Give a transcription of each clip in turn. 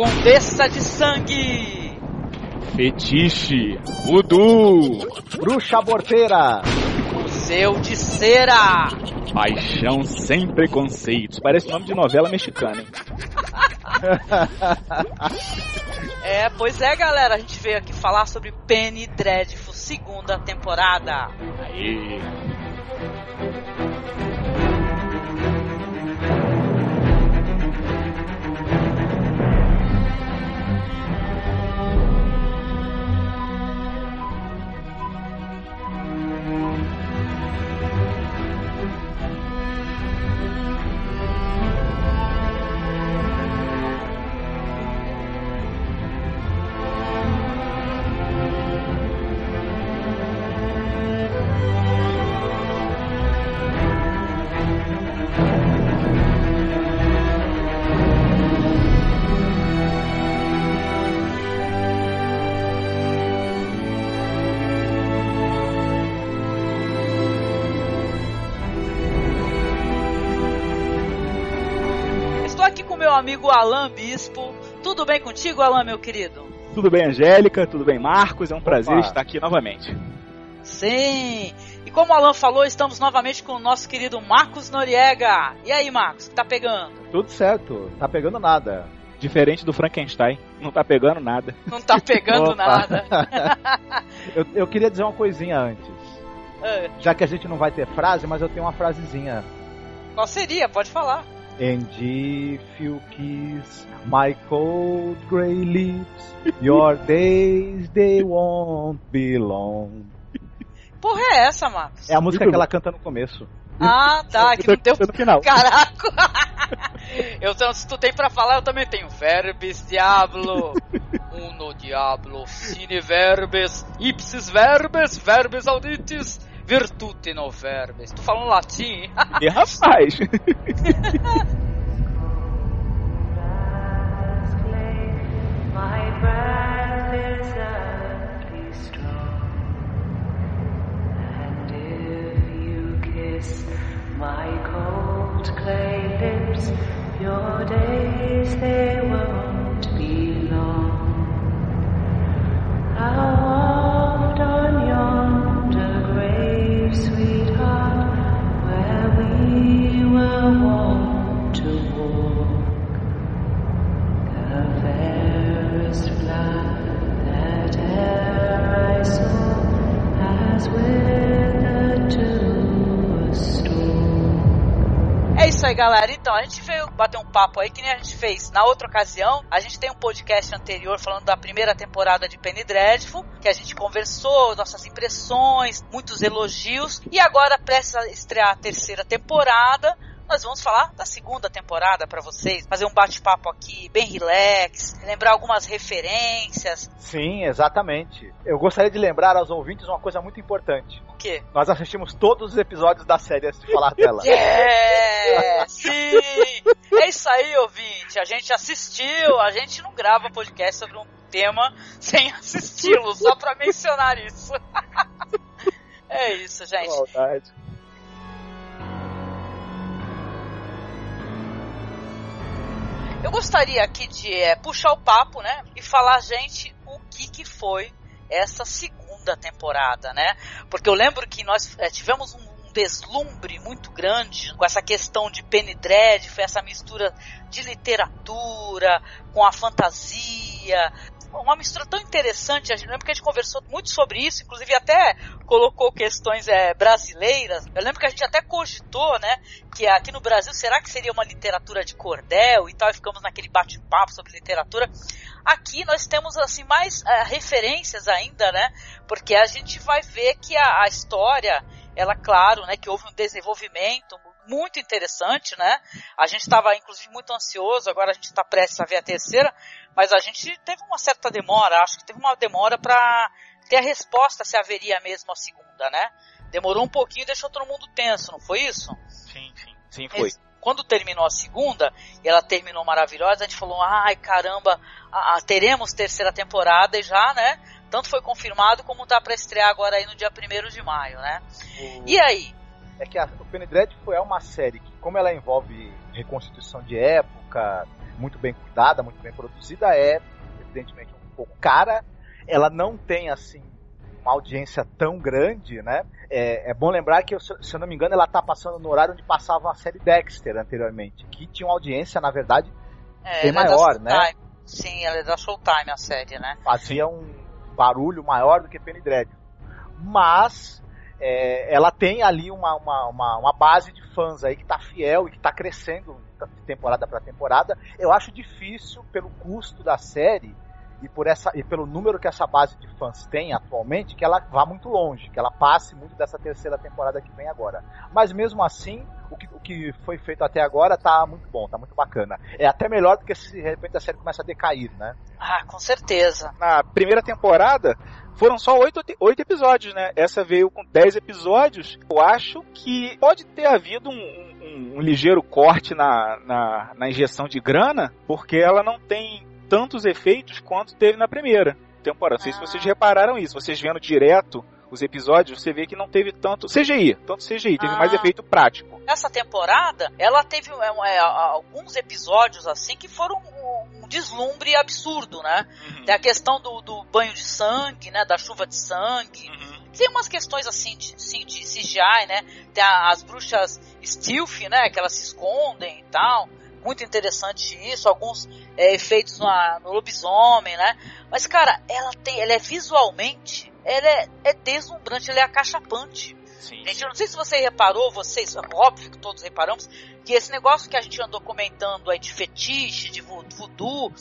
Condessa de Sangue. Fetiche. Voodoo. Bruxa Aborteira. Museu de Cera. Paixão sem preconceitos. Parece nome de novela mexicana, hein? é, pois é, galera. A gente veio aqui falar sobre Penny Dreadful, segunda temporada. Aí. Amigo Alan Bispo. Tudo bem contigo, Alan, meu querido? Tudo bem, Angélica? Tudo bem, Marcos? É um prazer Opa. estar aqui novamente. Sim! E como o Alan falou, estamos novamente com o nosso querido Marcos Noriega. E aí, Marcos, que tá pegando? Tudo certo, tá pegando nada. Diferente do Frankenstein, não tá pegando nada. Não tá pegando nada. Eu, eu queria dizer uma coisinha antes. É, Já que a gente não vai ter frase, mas eu tenho uma frasezinha. qual seria? Pode falar. And if you kiss my cold grey lips, your days they won't be long. Porra é essa, Marcos? É a música que ela canta no começo. Ah, tá, que não deu no final. Caraca! Eu, se tu tem pra falar, eu também tenho. Verbis diablo, uno diablo, sine verbes, ipsis verbes, verbes auditis, virtute no verbes. Tu falando latim? E rapaz, My breath is earthly strong, and if you kiss my cold clay lips, your days they won't be long. We were wont to walk. The fairest isso aí, galera. Então, a gente veio bater um papo aí, que nem a gente fez na outra ocasião. A gente tem um podcast anterior falando da primeira temporada de Penny Dreadful, que a gente conversou, nossas impressões, muitos elogios. E agora, prestes a estrear a terceira temporada, nós vamos falar da segunda temporada pra vocês, fazer um bate-papo aqui bem relax, lembrar algumas referências. Sim, exatamente. Eu gostaria de lembrar aos ouvintes uma coisa muito importante. O quê? Nós assistimos todos os episódios da série antes de falar dela. Yeah! Sim! É isso aí, ouvinte. A gente assistiu, a gente não grava podcast sobre um tema sem assisti-lo, só pra mencionar isso. É isso, gente. Maldade. Eu gostaria aqui de é, puxar o papo, né? E falar, gente, o que que foi essa segunda temporada, né? Porque eu lembro que nós é, tivemos um, um deslumbre muito grande com essa questão de Penny Dreadful, essa mistura de literatura com a fantasia, uma mistura tão interessante. A gente lembra que a gente conversou muito sobre isso, inclusive até colocou questões é, brasileiras. Eu lembro que a gente até cogitou, né, que aqui no Brasil será que seria uma literatura de cordel e tal, e ficamos naquele bate-papo sobre literatura. Aqui nós temos assim mais é, referências ainda, né, porque a gente vai ver que a, a história, ela, claro, né, que houve um desenvolvimento muito interessante, né? A gente estava inclusive muito ansioso, agora a gente está prestes a ver a terceira, mas a gente teve uma certa demora, acho que teve uma demora para ter a resposta se haveria mesmo a segunda, né? Demorou um pouquinho e deixou todo mundo tenso, não foi isso? sim, sim, sim, foi. Mas Quando terminou a segunda, e ela terminou maravilhosa, a gente falou, ai caramba, a- a- teremos terceira temporada e já, né? Tanto foi confirmado como tá para estrear agora aí no dia 1 de maio, né? E aí? É que a, o Penny Dreadful é uma série que, como ela envolve reconstituição de época, muito bem cuidada, muito bem produzida, é evidentemente um pouco cara. Ela não tem assim uma audiência tão grande, né? É, é bom lembrar que, se eu não me engano, ela está passando no horário onde passava a série Dexter anteriormente, que tinha uma audiência, na verdade, É, bem é maior, né? Sim, ela é da Showtime, a série, né? fazia um barulho maior do que Penny Dreadful. Mas é, ela tem ali uma, uma, uma, uma base de fãs aí que tá fiel e que tá crescendo de temporada para temporada. Eu acho difícil, pelo custo da série e, por essa, e pelo número que essa base de fãs tem atualmente, que ela vá muito longe, que ela passe muito dessa terceira temporada que vem agora. Mas mesmo assim, o que, o que foi feito até agora tá muito bom, tá muito bacana. É até melhor do que se de repente a série começa a decair, né? Ah, com certeza. Na primeira temporada, foram só oito, oito episódios, né? Essa veio com dez episódios. Eu acho que pode ter havido um, um- um ligeiro corte na, na, na injeção de grana, porque ela não tem tantos efeitos quanto teve na primeira temporada. Não sei se Ah. vocês repararam isso. Vocês vendo direto os episódios, você vê que não teve tanto CGI, tanto CGI, teve Ah. mais efeito prático. Essa temporada, ela teve é, é, alguns episódios assim que foram um, um deslumbre absurdo, né? Tem a questão do, do banho de sangue, né? Da chuva de sangue. Uhum. Tem umas questões assim de, assim, de CGI, né? Tem a- as bruxas stealth, né? Que elas se escondem e tal. Muito interessante isso. Alguns é, efeitos na- no lobisomem, né? Mas, cara, ela tem. Ela é visualmente. Ela é, é deslumbrante, ela é acachapante. Sim. Gente, eu não sei se você reparou, vocês, é óbvio que todos reparamos, que esse negócio que a gente andou comentando aí de fetiche, de vo- voodoo,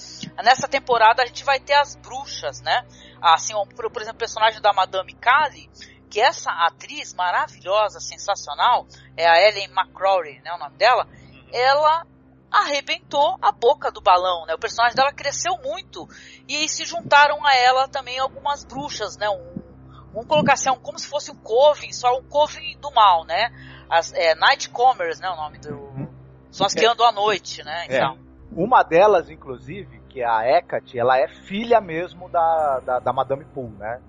nessa temporada a gente vai ter as bruxas, né? Assim, ó, por, por exemplo, o personagem da Madame Kali, que essa atriz maravilhosa, sensacional, é a Ellen McCrory, né, o nome dela, ela arrebentou a boca do balão, né? O personagem dela cresceu muito e aí se juntaram a ela também algumas bruxas, né? Um, vamos colocar assim, um- como se fosse um coven, só um coven do mal, né? As é, Nightcomers, né? O nome do. São as que andam à noite, né? É. Então. Uma delas, inclusive, que é a Hecate, ela é filha mesmo da, da, da Madame Poole, né?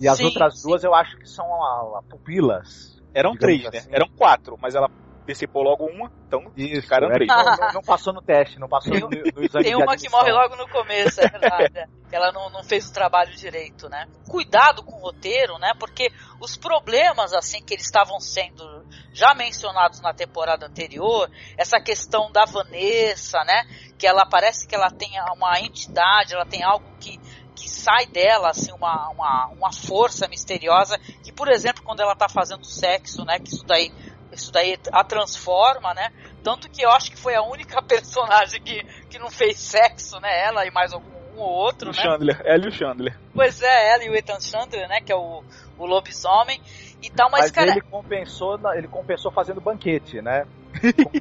E as Sim, outras sim. duas eu acho que são a, a pupilas. Eram três, né? assim. Eram quatro, mas ela decepou logo uma, então Isso, ficaram três. não, não- não passou no teste, não passou no, no exame Tem de uma que morre logo no começo, é verdade. que ela não, não fez o trabalho direito, né? Cuidado com o roteiro, né? Porque os problemas, assim, que eles estavam sendo já mencionados na temporada anterior, essa questão da Vanessa, né? Que ela parece que ela tem uma entidade, ela tem algo que, que sai dela, assim, uma, uma, uma força misteriosa, que, por exemplo, quando ela tá fazendo sexo, né? Que isso daí, isso daí a transforma, né? Tanto que eu acho que foi a única personagem que, que não fez sexo, né? Ela e mais algum um ou outro, O né? Chandler, ela e o Chandler. Pois é, ela e o Ethan Chandler, né? Que é o, o lobisomem e tal, mas, Mas cara, ele compensou, ele compensou fazendo banquete, né?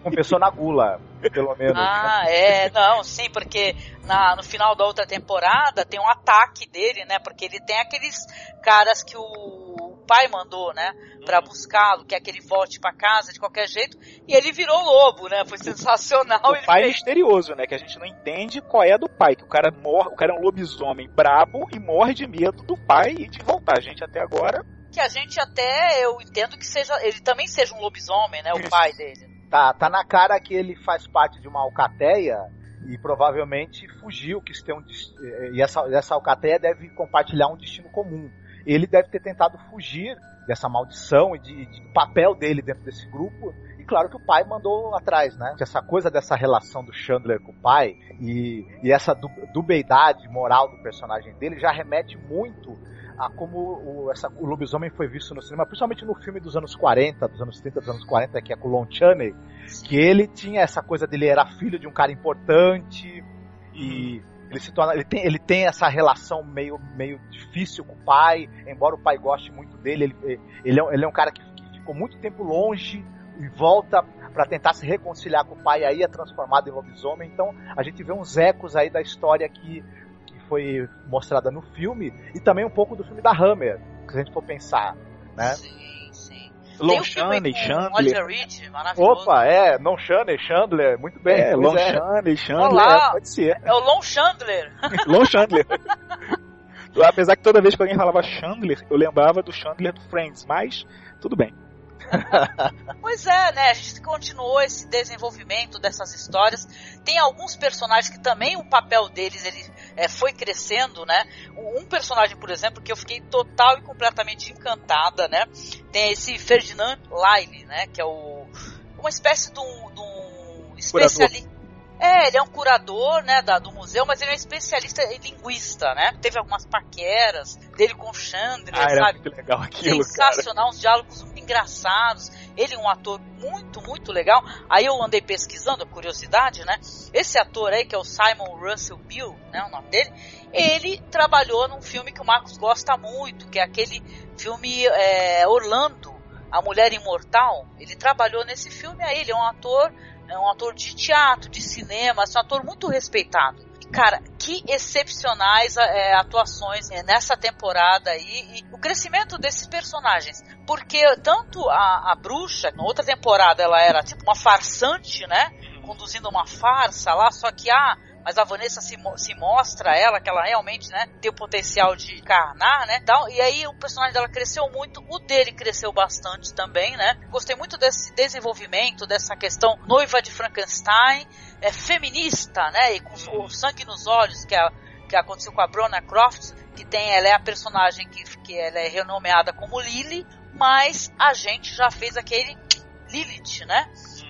Compensou na gula, pelo menos. né? Ah, é, não, sim, porque na, no final da outra temporada tem um ataque dele, né? Porque ele tem aqueles caras que o pai mandou, né? Pra buscá-lo, que é que ele volte pra casa de qualquer jeito, e ele virou lobo, né? Foi sensacional. O ele pai é fez- misterioso, né? Que a gente não entende qual é a do pai. Que o cara morre, o cara é um lobisomem brabo e morre de medo do pai e de voltar. A gente até agora. que a gente até, eu entendo que seja, ele também seja um lobisomem, né? O Isso. pai dele. Tá, tá na cara que ele faz parte de uma alcateia e provavelmente fugiu, quis ter um e essa, essa alcateia deve compartilhar um destino comum. Ele deve ter tentado fugir dessa maldição e de, de- do papel dele dentro desse grupo. E claro que o pai mandou atrás, né? Essa coisa dessa relação do Chandler com o pai e, e essa du- dubeidade moral do personagem dele já remete muito a como o, essa, o lobisomem foi visto no cinema, principalmente no filme dos anos 40, dos anos 30, dos anos 40, que é com o Lon Chaney, que ele tinha essa coisa dele era filho de um cara importante e ele se torna ele tem, ele tem essa relação meio, meio difícil com o pai, embora o pai goste muito dele, ele, ele, é, um- ele é um cara que, que ficou muito tempo longe e volta para tentar se reconciliar com o pai aí é transformado em lobisomem. Então a gente vê uns ecos aí da história que foi mostrada no filme e também um pouco do filme da Hammer, se a gente for pensar, né? Sim, sim. Lon Chaney, Chandler. Reed. Opa, é, não Chandler, Chandler, muito bem. É, Lon é. Chaney, Chandler, Olá. é, pode ser. É o Lon Chandler. Lon Chandler. Apesar que toda vez que alguém falava Chandler, eu lembrava do Chandler do Friends, mas tudo bem. Pois é, né? A gente continuou esse desenvolvimento dessas histórias. Tem alguns personagens que também o papel deles ele é, foi crescendo, né? Um personagem, por exemplo, que eu fiquei total e completamente encantada, né? Tem esse Ferdinand Lyle, né? Que é o uma espécie de um, de um especialista. É, ele é um curador, né, da, do museu, mas ele é um especialista em linguista, né? Teve algumas paqueras dele com o Chandler, Ah, era sabe? muito legal aquilo, cara. Sensacional, uns diálogos muito engraçados. Ele é um ator muito, muito legal. Aí eu andei pesquisando, curiosidade, né? Esse ator aí, que é o Simon Russell Bill, né? O nome dele, ele trabalhou num filme que o Marcos gosta muito, que é aquele filme é, Orlando, A Mulher Imortal. Ele trabalhou nesse filme aí, ele é um ator, é um ator de teatro, de cinema, é um ator muito respeitado. Cara, que excepcionais é, atuações é, nessa temporada aí e o crescimento desses personagens. Porque tanto a, a bruxa, na outra temporada ela era tipo uma farsante, né? Conduzindo uma farsa lá, só que ah, mas a Vanessa se, se mostra ela que ela realmente, né, tem o potencial de encarnar, né? Então, e aí o personagem dela cresceu muito, o dele cresceu bastante também, né? Gostei muito desse desenvolvimento, dessa questão noiva de Frankenstein, é feminista, né? E com o sangue nos olhos que a que aconteceu com a Brona Croft, que tem, ela é a personagem que, que ela é renomeada como Lily, mas a gente já fez aquele Lilith, né?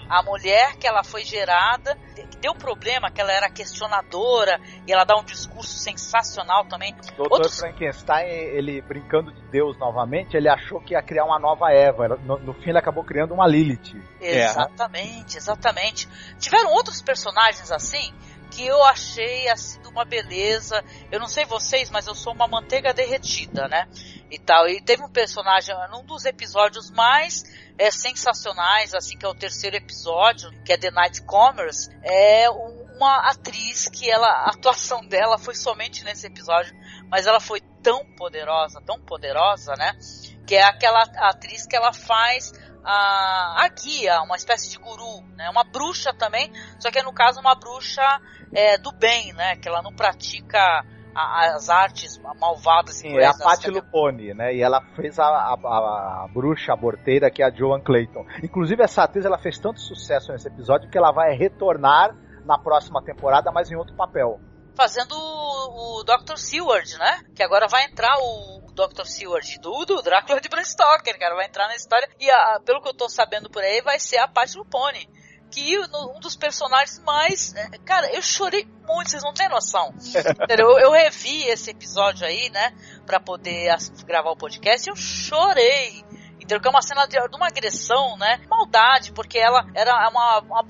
A mulher que ela foi gerada, que deu problema, que ela era questionadora, e ela dá um discurso sensacional também. Dr. Outros- Frankenstein, ele brincando de Deus novamente, ele achou que ia criar uma nova Eva. No, no fim, ele acabou criando uma Lilith. É. Exatamente, exatamente. Tiveram outros personagens assim que eu achei assim de uma beleza. Eu não sei vocês, mas eu sou uma manteiga derretida, né? E tal. E teve um personagem num dos episódios mais é, sensacionais, assim que é o terceiro episódio, que é The Night Commerce, é um- uma atriz que ela, a atuação dela foi somente nesse episódio, mas ela foi tão poderosa, tão poderosa, né? Que é aquela atriz que ela faz a, a guia, uma espécie de guru, né? Uma bruxa também, só que é no caso uma bruxa é, do bem, né? Que ela não pratica a- as artes malvadas Sim, é a Patti. Lupone, né? E ela fez a, a- a- a bruxa aborteira, que é a Joan Clayton. Inclusive, essa atriz ela fez tanto sucesso nesse episódio que ela vai retornar na próxima temporada, mas em outro papel. fazendo o, Dr. Seward, né? Que agora vai entrar o Dr. Seward do, do Drácula de Bram Stoker, cara, vai entrar na história. E a- pelo que eu tô sabendo por aí, vai ser a Patti Lupone. Que no- um dos personagens mais. é, Cara, eu chorei muito, vocês não têm noção. Eu, eu revi esse episódio aí, né? Pra poder gravar o podcast eu chorei. Entendeu? Que é uma cena de, de uma agressão, né? Maldade, porque ela era uma, uma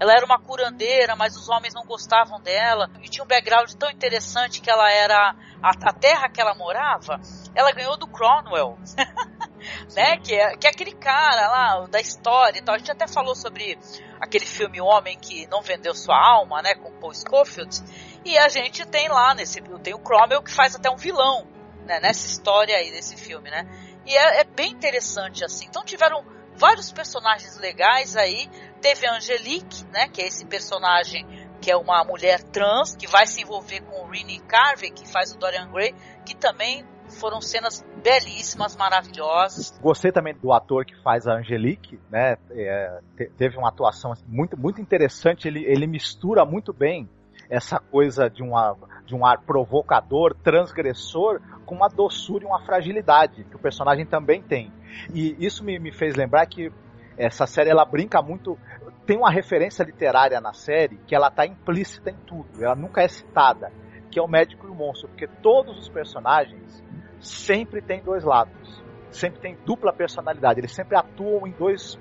ela era uma curandeira, mas os homens não gostavam dela. E tinha um background tão interessante que ela era. A, a terra que ela morava, ela ganhou do Cromwell. né? Que é, que é aquele cara lá da história e tal. A gente até falou sobre aquele filme Homem que Não Vendeu Sua Alma, né? Com Paul Scofield. E a gente tem lá nesse. Tem o Cromwell que faz até um vilão, né? Nessa história aí desse filme, né? E é, é bem interessante assim. Então tiveram vários personagens legais aí. Teve a Angelique, né? Que é esse personagem que é uma mulher trans que vai se envolver com o Rini Carvey, que faz o Dorian Gray, que também foram cenas belíssimas, maravilhosas. Gostei também do ator que faz a Angelique, né? É, te- teve uma atuação assim, muito, muito interessante. Ele, ele mistura muito bem essa coisa de, uma, de um ar provocador, transgressor, com uma doçura e uma fragilidade que o personagem também tem. E isso me, me fez lembrar que essa série ela brinca muito. Tem uma referência literária na série que ela está implícita em tudo, ela nunca é citada, que é o médico e o monstro, porque todos os personagens sempre têm dois lados, sempre tem dupla personalidade, eles sempre atuam em dois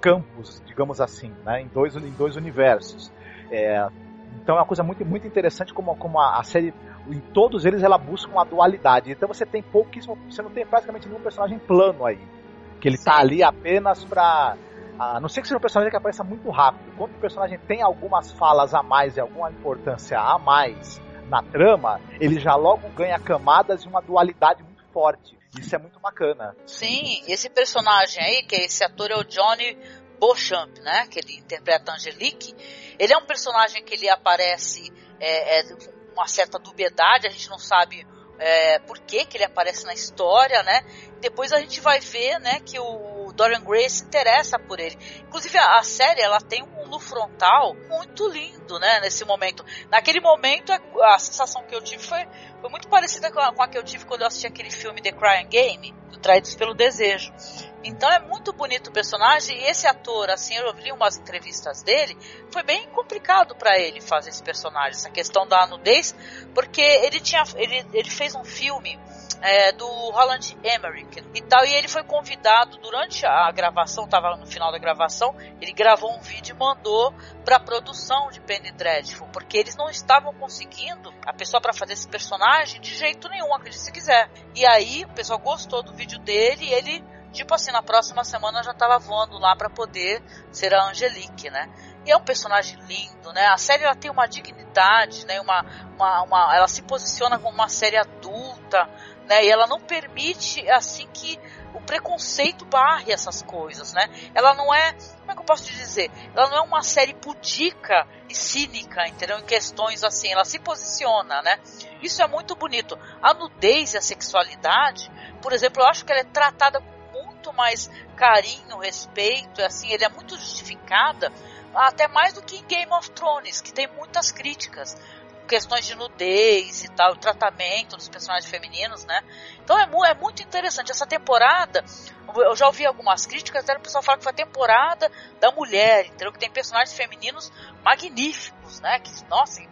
campos, digamos assim, né? em, dois, em dois universos. É, então é uma coisa muito, muito interessante como, como a, a série, em todos eles ela busca uma dualidade. Então você tem pouquíssimo, você não tem praticamente nenhum personagem plano aí, que ele tá ali apenas pra. A não ser que seja um personagem que apareça muito rápido. Quando o personagem tem algumas falas a mais e alguma importância a mais na trama, ele já logo ganha camadas e uma dualidade muito forte. Isso é muito bacana. Sim, esse personagem aí, que é esse ator é o Johnny Beauchamp, né? Que ele interpreta Angelique. Ele é um personagem que ele aparece é, é, com uma certa dubiedade, a gente não sabe é, por que, que ele aparece na história, né? Depois a gente vai ver, né, que o Dorian Gray se interessa por ele. Inclusive a, a série ela tem um no frontal muito lindo, né? Nesse momento. Naquele momento a sensação que eu tive foi, foi muito parecida com a, com a que eu tive quando eu assisti aquele filme The Crying Game, Traídos pelo Desejo. Então é muito bonito o personagem e esse ator, assim, eu li umas entrevistas dele, foi bem complicado para ele fazer esse personagem, essa questão da nudez, porque ele tinha, ele, ele fez um filme é, do Roland Emmerich e tal, e ele foi convidado durante a gravação, estava no final da gravação, ele gravou um vídeo e mandou para a produção de Penny Dreadful, porque eles não estavam conseguindo a pessoa para fazer esse personagem de jeito nenhum, acredite se quiser. E aí o pessoal gostou do vídeo dele e ele tipo assim, na próxima semana já estava voando lá para poder ser a Angelique, né? E é um personagem lindo, né? A série ela tem uma dignidade, né? Uma, uma, uma, ela se posiciona como uma série adulta, né? E ela não permite assim que o preconceito barre essas coisas, né? Ela não é, como é que eu posso te dizer? Ela não é uma série pudica e cínica, entendeu? Em questões assim, ela se posiciona, né? Isso é muito bonito. A nudez e a sexualidade, por exemplo, eu acho que ela é tratada com muito mais carinho, respeito, assim, ele é muito justificada, até mais do que em Game of Thrones, que tem muitas críticas questões de nudez e tal, o tratamento dos personagens femininos, né? Então é, é muito interessante. Essa temporada, eu já ouvi algumas críticas, até o pessoal fala que foi a temporada da mulher, entendeu? Que tem personagens femininos magníficos, né? Que, nossa,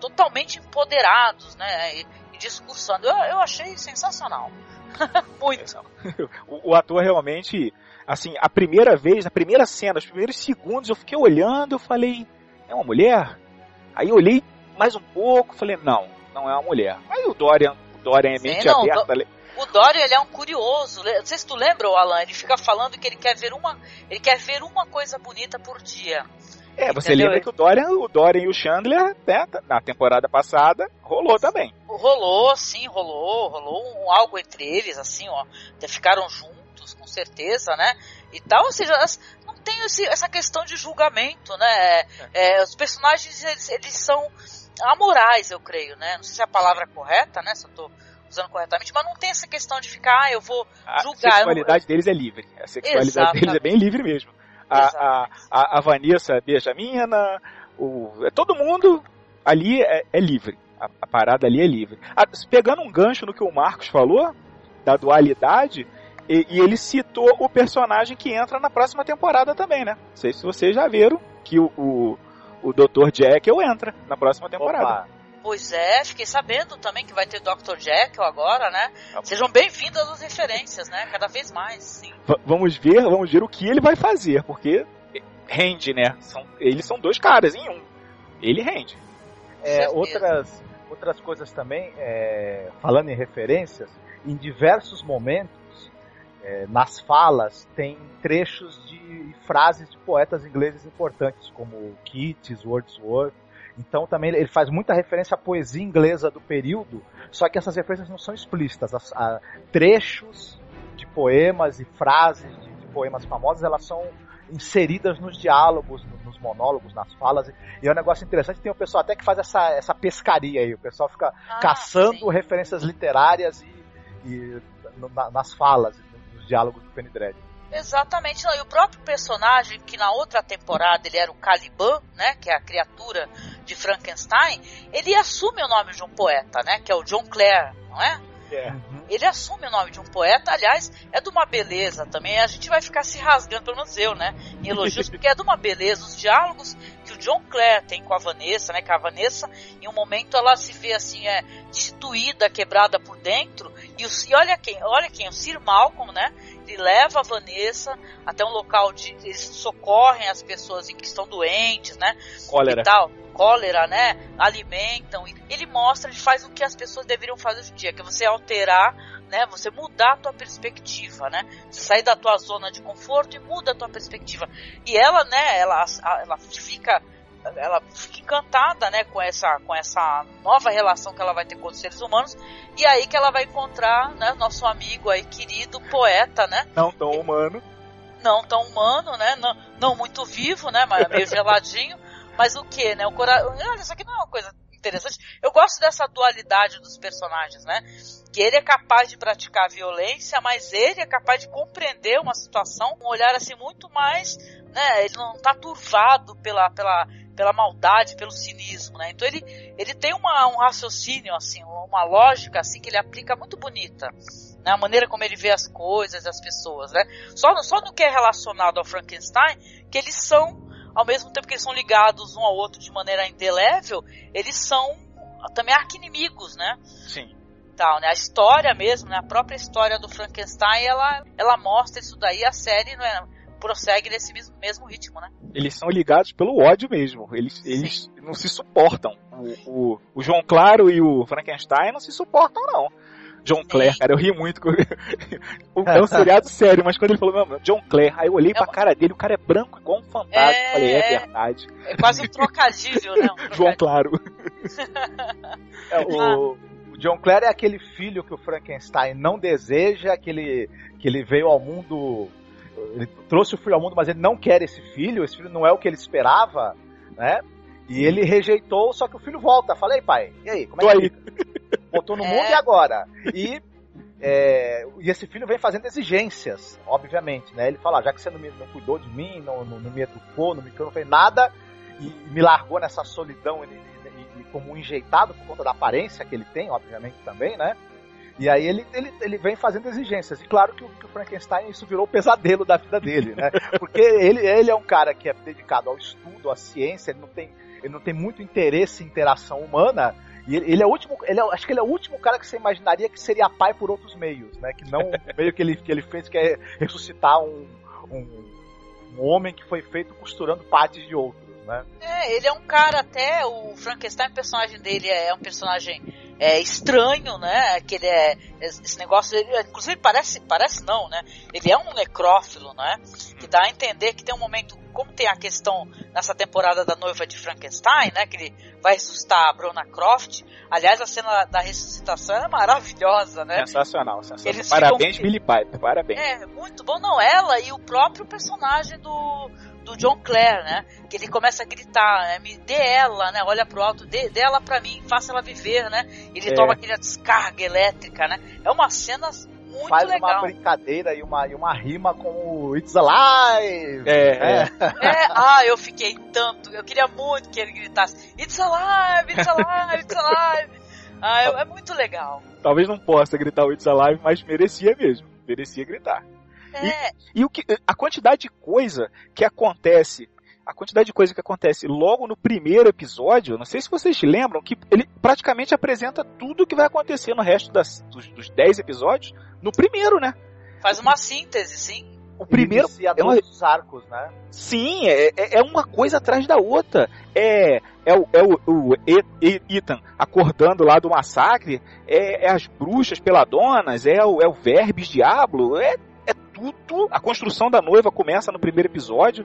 totalmente empoderados, né? E, e discursando. Eu, eu achei sensacional. muito. o, o ator realmente, assim, a primeira vez, na primeira cena, os primeiros segundos, eu fiquei olhando, eu falei, é uma mulher? Aí eu olhei mais um pouco, falei, não, não é uma mulher. Aí o Dorian, o Dorian é mente Sim, não, aberta. Do, o Dorian ele é um curioso. Não sei se tu lembra, Alan, ele fica falando que ele quer ver uma, ele quer ver uma coisa bonita por dia. É, você Entendeu? lembra que o Dorian, o Dorian e o Chandler, né, na temporada passada, rolou também. Rolou, sim, rolou, rolou um, algo entre eles, assim, ó, até ficaram juntos, com certeza, né, e tal, ou seja, não tem esse, essa questão de julgamento, né, é, os personagens, eles, eles são amorais, eu creio, né? Não sei se é a palavra correta, né? Se eu tô usando corretamente, mas não tem essa questão de ficar, ah, eu vou julgar. A sexualidade deles é livre. A sexualidade Exatamente. deles é bem livre mesmo. A, a, a, a, Vanessa Benjamina, o, é todo mundo ali é, é livre. A, a, parada ali é livre. pegando um gancho no que o Marcos falou, da dualidade, e, e, ele citou o personagem que entra na próxima temporada também, né? Não sei se vocês já viram que o, o o Dr. Jekyll entra na próxima temporada. Opa. Pois é, fiquei sabendo também que vai ter Dr. Jekyll agora, né? Sejam bem-vindas as referências, né? Cada vez mais, sim. V vamos ver, vamos ver o que ele vai fazer, porque rende, né? São, eles são dois caras em um. Ele rende. É, outras, outras coisas também, é, falando em referências, em diversos momentos é, nas falas tem trechos de frases de poetas ingleses importantes, como Keats, Wordsworth. Então também ele faz muita referência à poesia inglesa do período, só que essas referências não são explícitas. As, a, trechos de poemas e frases de, de, poemas famosos, elas são inseridas nos diálogos, nos monólogos, nas falas. E é um negócio interessante, tem o pessoal até que faz essa, essa pescaria aí. O pessoal fica ah, caçando sim. referências literárias e, e nas falas diálogos do Penny Dread. Exatamente, não, e o próprio personagem, que na outra temporada ele era o Caliban, né, que é a criatura de Frankenstein, ele assume o nome de um poeta, né, que é o John Clare, não é? É. Uhum. Ele assume o nome de um poeta, aliás, é de uma beleza também. A gente vai ficar se rasgando, pelo menos eu, né? Em elogios, porque é de uma beleza. Os diálogos que o John Clare tem com a Vanessa, né? Que a Vanessa, em um momento, ela se vê assim, é, destituída, quebrada por dentro. E, o, e olha quem, olha quem, o Sir Malcolm, né? Ele leva a Vanessa até um local de. Eles socorrem as pessoas que estão doentes, né? Cólera. E tal cólera, né? Alimentam. Ele mostra, ele faz o que as pessoas deveriam fazer hoje em dia, que é você alterar, né? Você mudar a tua perspectiva, né? Você sair da tua zona de conforto e muda a tua perspectiva. E ela, né? Ela, ela fica ela fica encantada, né, com essa, com essa nova relação que ela vai ter com os seres humanos, e aí que ela vai encontrar, né, nosso amigo aí, querido poeta, né? Não tão humano. Não tão humano, né? Não, não muito vivo, né? Mas meio geladinho. Mas o que, né? O coração. Olha, isso aqui não é uma coisa interessante. Eu gosto dessa dualidade dos personagens, né? Que ele é capaz de praticar violência, mas ele é capaz de compreender uma situação com um olhar assim muito mais, né? Ele não tá turvado pela, pela, pela maldade, pelo cinismo, né? Então ele, ele tem uma, um raciocínio assim, uma lógica assim que ele aplica muito bonita. Né? A maneira como ele vê as coisas, as pessoas, né? Só, só no que é relacionado ao Frankenstein, que eles são ao mesmo tempo que eles são ligados um ao outro de maneira indelével, eles são também arqui-inimigos, né? Sim. Tal, né? A história mesmo, né? A própria história do Frankenstein, ela, ela mostra isso daí, a série não é, prossegue nesse mesmo, mesmo ritmo, né? Eles são ligados pelo ódio mesmo. Eles, eles não se suportam. O, o, o João Claro e o Frankenstein não se suportam, não. John Clare, cara, eu ri muito. Com... é um seriado sério, mas quando ele falou, meu, John Clare, aí eu olhei É pra uma- cara dele, o cara é branco igual um fantasma. É, Falei, é verdade. É quase um trocadilho, né? Um João trocadilho. Claro. É, o, o John Clare é aquele filho que o Frankenstein não deseja, que ele, que ele veio ao mundo. Ele trouxe o filho ao mundo, mas ele não quer esse filho, esse filho não é o que ele esperava, né? E ele rejeitou, só que o filho volta. Falei, pai, e aí? Como Tô é que aí. fica? Botou no É. mundo e agora? E, é, e esse filho vem fazendo exigências, obviamente, né? Ele fala, "Ah, já que você não, me, não cuidou de mim, não, não, não me educou, não me não fez nada, e me largou nessa solidão e, e- e como um enjeitado por conta da aparência que ele tem, obviamente também, né? E aí ele, ele, ele vem fazendo exigências. E claro que o, que o Frankenstein isso virou o pesadelo da vida dele, né? Porque ele, ele é um cara que é dedicado ao estudo, à ciência, ele não tem, ele não tem muito interesse em interação humana. E ele, ele é o último, ele é- acho que ele é o último cara que você imaginaria que seria pai por outros meios, né? Que não o meio que ele, que ele fez que é ressuscitar um, um, um homem que foi feito costurando partes de outros, né? É, ele é um cara até, o Frankenstein, o personagem dele é um personagem é, estranho, né? Que ele é. Esse negócio, ele, inclusive parece, parece não, né? Ele é um necrófilo, né? Que dá a entender que tem um momento, como tem a questão nessa temporada da noiva de Frankenstein, né? Que ele vai ressuscitar a Bruna Croft. Aliás, a cena da ressuscitação é maravilhosa, né? Sensacional, sensacional. Eles Parabéns, ficam- Billy Piper, parabéns. É, muito bom. Não, ela e o próprio personagem do, do John Clare, né? Que ele começa a gritar, né? Me dê ela, né? Olha pro alto, dê, dê ela pra mim, faça ela viver, né? Ele É. toma aquela descarga elétrica, né? É uma cena muito Faz uma legal. brincadeira e uma, e uma rima com o It's Alive! É, é. É, ah, eu fiquei tanto. Eu queria muito que ele gritasse: It's alive, it's alive, it's alive. Ah, é, é muito legal. Talvez não possa gritar o It's Alive, mas merecia mesmo. Merecia gritar. É, E o que, a quantidade de coisa que acontece, a quantidade de coisa que acontece logo no primeiro episódio, não sei se vocês lembram, que ele praticamente apresenta tudo o que vai acontecer no resto das, dos, dos 10 episódios no primeiro, né? faz uma síntese, sim. O primeiro, é uma- todos os arcos, né? sim, é, é- é uma coisa atrás da outra. É, é, o, é o, o E- E- Ethan acordando lá do massacre, é, é as bruxas peladonas, é o, é o Verbes Diablo, é tudo. A construção da noiva começa no primeiro episódio.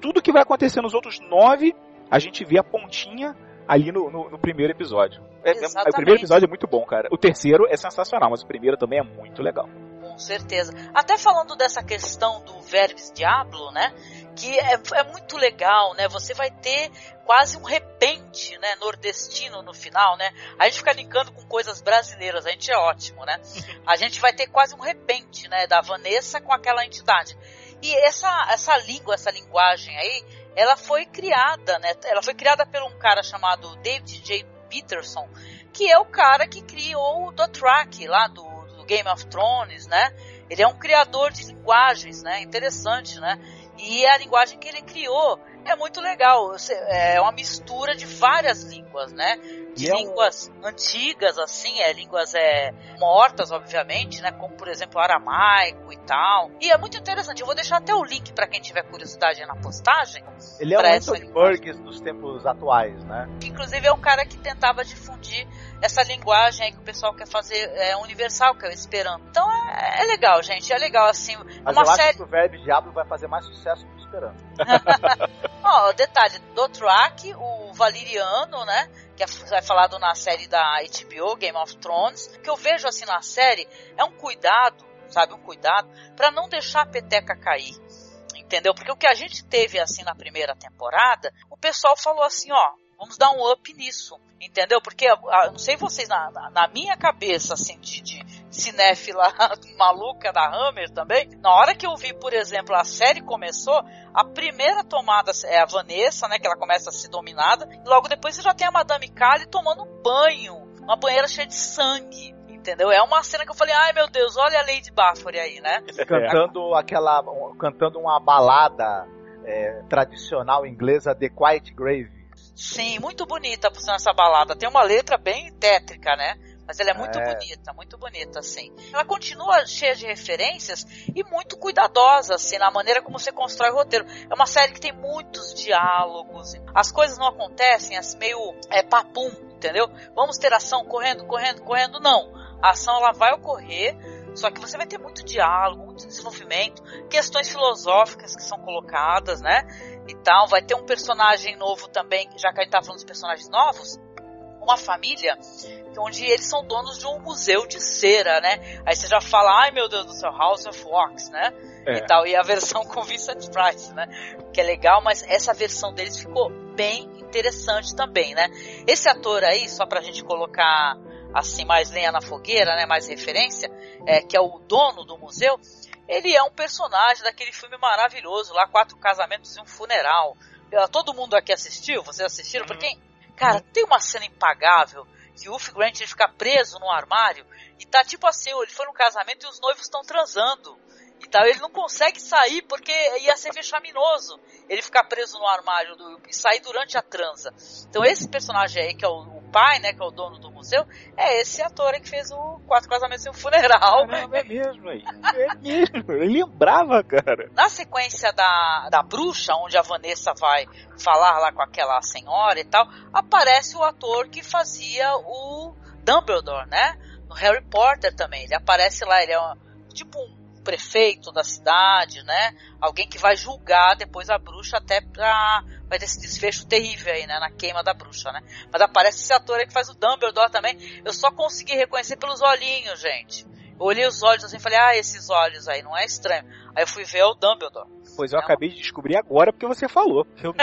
Tudo que vai acontecer nos outros nove, a gente vê a pontinha ali no, no- no primeiro episódio. É- é- o primeiro episódio é muito bom, cara. O terceiro é sensacional, mas o primeiro também é muito legal. Com certeza. Até falando dessa questão do Verbes Diablo, né? Que é, é muito legal, né? Você vai ter quase um repente, né? Nordestino no final, né? A gente fica linkando com coisas brasileiras, a gente é ótimo, né? A gente vai ter quase um repente, né? Da Vanessa com aquela entidade. E essa, essa língua, essa linguagem aí, ela foi criada, né? Ela foi criada por um cara chamado David J. Peterson, que é o cara que criou o Dothraki lá do, do Game of Thrones, né? Ele é um criador de linguagens, né? Interessante, né? E a linguagem que ele criou é muito legal. É uma mistura de várias línguas, né? De é um- línguas antigas, assim, é línguas é, mortas, obviamente, né? Como, por exemplo, aramaico e tal. E é muito interessante. Eu vou deixar até o link para quem tiver curiosidade na postagem. Ele é Anthony linguagem. Burgess dos tempos atuais, né? que inclusive é um cara que tentava difundir essa linguagem aí que o pessoal quer fazer é, universal, que é o Esperanto. Então é, é legal, gente, é legal assim. Mas uma eu acho série. que o Verbe Diablo vai fazer mais sucesso que o Esperanto. Ó, detalhe, Dothraki, o Valeriano, né? Que é é falado na série da HBO, Game of Thrones. O que eu vejo assim na série é um cuidado, sabe? Um cuidado pra não deixar a peteca cair. Entendeu? Porque o que a gente teve assim na primeira temporada, o pessoal falou assim, ó, Vamos dar um up nisso, entendeu? Porque, não sei vocês, na, na- na minha cabeça, assim, de, de cinéfila maluca da Hammer também, na hora que eu vi, por exemplo, a série começou, a primeira tomada é a Vanessa, né, que ela começa a ser dominada, e logo depois você já tem a Madame Kali tomando um banho, uma banheira cheia de sangue, entendeu? É uma cena que eu falei, ai meu Deus, olha a Lady Bathory aí, né? Cantando aquela. cantando uma balada é, tradicional inglesa, The Quiet Grave. Sim, muito bonita por essa balada. Tem uma letra bem tétrica, né? Mas ela é muito É. bonita, muito bonita, assim. Ela continua cheia de referências e muito cuidadosa, assim, na maneira como você constrói o roteiro. É uma série que tem muitos diálogos. As coisas não acontecem assim, meio é, papum, entendeu? Vamos ter ação correndo, correndo, correndo. Não. A ação ela vai ocorrer, só que você vai ter muito diálogo, muito desenvolvimento, questões filosóficas que são colocadas, né? E tal. Vai ter um personagem novo também, já que a gente tá falando dos personagens novos, uma família onde eles são donos de um museu de cera, né? Aí você já fala, ai meu Deus do céu, House of Wax, né? É. E tal. E a versão com Vincent Price, né? Que é legal, mas essa versão deles ficou bem interessante também, né? Esse ator aí, só pra gente colocar assim mais lenha na fogueira, né? Mais referência, é, que é o dono do museu, ele é um personagem daquele filme maravilhoso lá, Quatro Casamentos e um Funeral. Eh, Todo mundo aqui assistiu? Vocês assistiram? Uhum. Porque, cara, tem uma cena impagável que o Uff Grant ele fica preso no armário e tá tipo assim, ele foi num casamento e os noivos estão transando. E tal, ele não consegue sair porque ia ser vexaminoso ele ficar preso no armário do- e sair durante a transa. Então esse personagem aí, que é o, o pai, né, que é o dono do museu, é esse ator aí que fez o Quatro Casamentos e um Funeral. Caramba, é mesmo aí. É mesmo. Eu lembrava, cara. Na sequência da, da bruxa, onde a Vanessa vai falar lá com aquela senhora e tal, aparece o ator que fazia o Dumbledore, né? No Harry Potter também. Ele aparece lá, ele é tipo um prefeito da cidade, né? Alguém que vai julgar depois a bruxa até pra. Vai ter esse desfecho terrível aí, né? Na queima da bruxa, né? Mas aparece esse ator aí que faz o Dumbledore também. Eu só consegui reconhecer pelos olhinhos, gente. Eu olhei os olhos assim e falei, ah, esses olhos aí, não é estranho. Aí eu fui ver é o Dumbledore. Pois eu Não. acabei de descobrir agora porque você falou. Eu-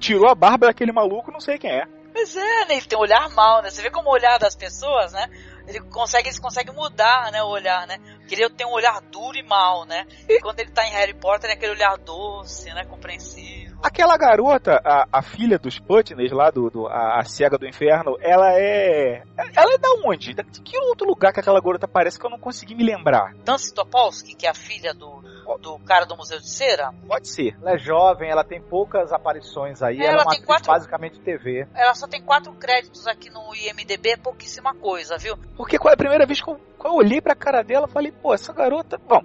Tirou a barba daquele maluco, não sei quem é. Pois é, né? Ele tem um olhar mal, né? Você vê como o olhar das pessoas, né? Ele consegue, eles conseguem mudar, né, o olhar, né? Porque ele tem um olhar duro e mal, né? E quando ele tá em Harry Potter, é aquele olhar doce, né? Compreensivo. Aquela garota, a, a filha dos Putney lá, do, do- a, a cega do inferno, ela é. Ela é da onde? De que outro lugar que aquela garota aparece que eu não consegui me lembrar? Tansy Topolsky, que é a filha do, do cara do Museu de Cera, Pode ser. Ela é jovem, ela tem poucas aparições aí, É, ela, ela é uma tem atriz quatro- basicamente TV. ela só tem quatro créditos aqui no IMDB, é pouquíssima coisa, viu? Porque qual é a primeira vez que eu, que eu olhei pra cara dela e falei, pô, essa garota. Bom,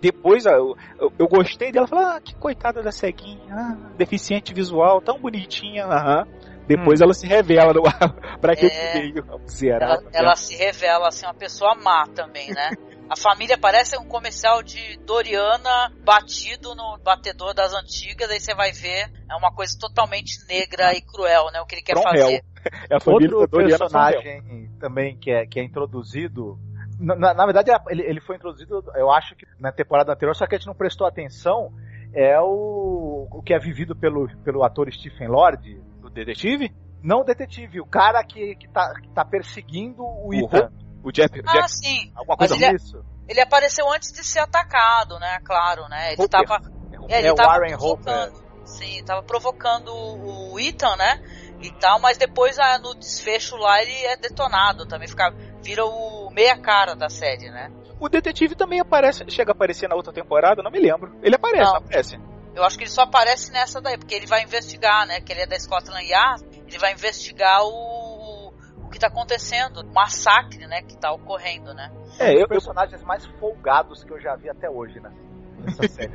depois eu, eu, eu gostei dela, falei, ah, que coitada da ceguinha, ah, deficiente visual, tão bonitinha, aham. Depois ela se revela no, pra aquele É. meio Ela, zerado. ela se revela assim uma pessoa má também, né? A família parece um comercial de Doriana batido no batedor das antigas, aí você vai ver, é uma coisa totalmente negra e cruel, né? O que ele quer From fazer. Hell. É a família Outro personagem também que é, que é introduzido. Na, na- na verdade, ele, ele foi introduzido, eu acho que na temporada anterior, só que a gente não prestou atenção. É o, o que é vivido pelo, pelo ator Stephen Lord. O detetive? Não o detetive, o cara que, que, tá, que tá perseguindo o O Ethan. O Jeff. Ah, Jeff sim. alguma mas coisa ele é- Isso. Ele apareceu antes de ser atacado, né? Claro, né? Ele Hooper. tava. É, ele É o tava Warren provocando. Sim, tava provocando o o Ethan, né? E tal, mas depois ah, no desfecho lá ele é detonado também, fica, vira o meia cara da série, né? O detetive também aparece, chega a aparecer na outra temporada, não me lembro. Ele aparece, Não. não aparece. Eu acho que ele só aparece nessa daí, porque ele vai investigar, né? Que ele é da Scotland Yard, ele vai investigar o, o que tá acontecendo, o massacre, né? Que tá ocorrendo, né? É, um eu, dos personagens mais folgados que eu já vi até hoje, né? Nessa série.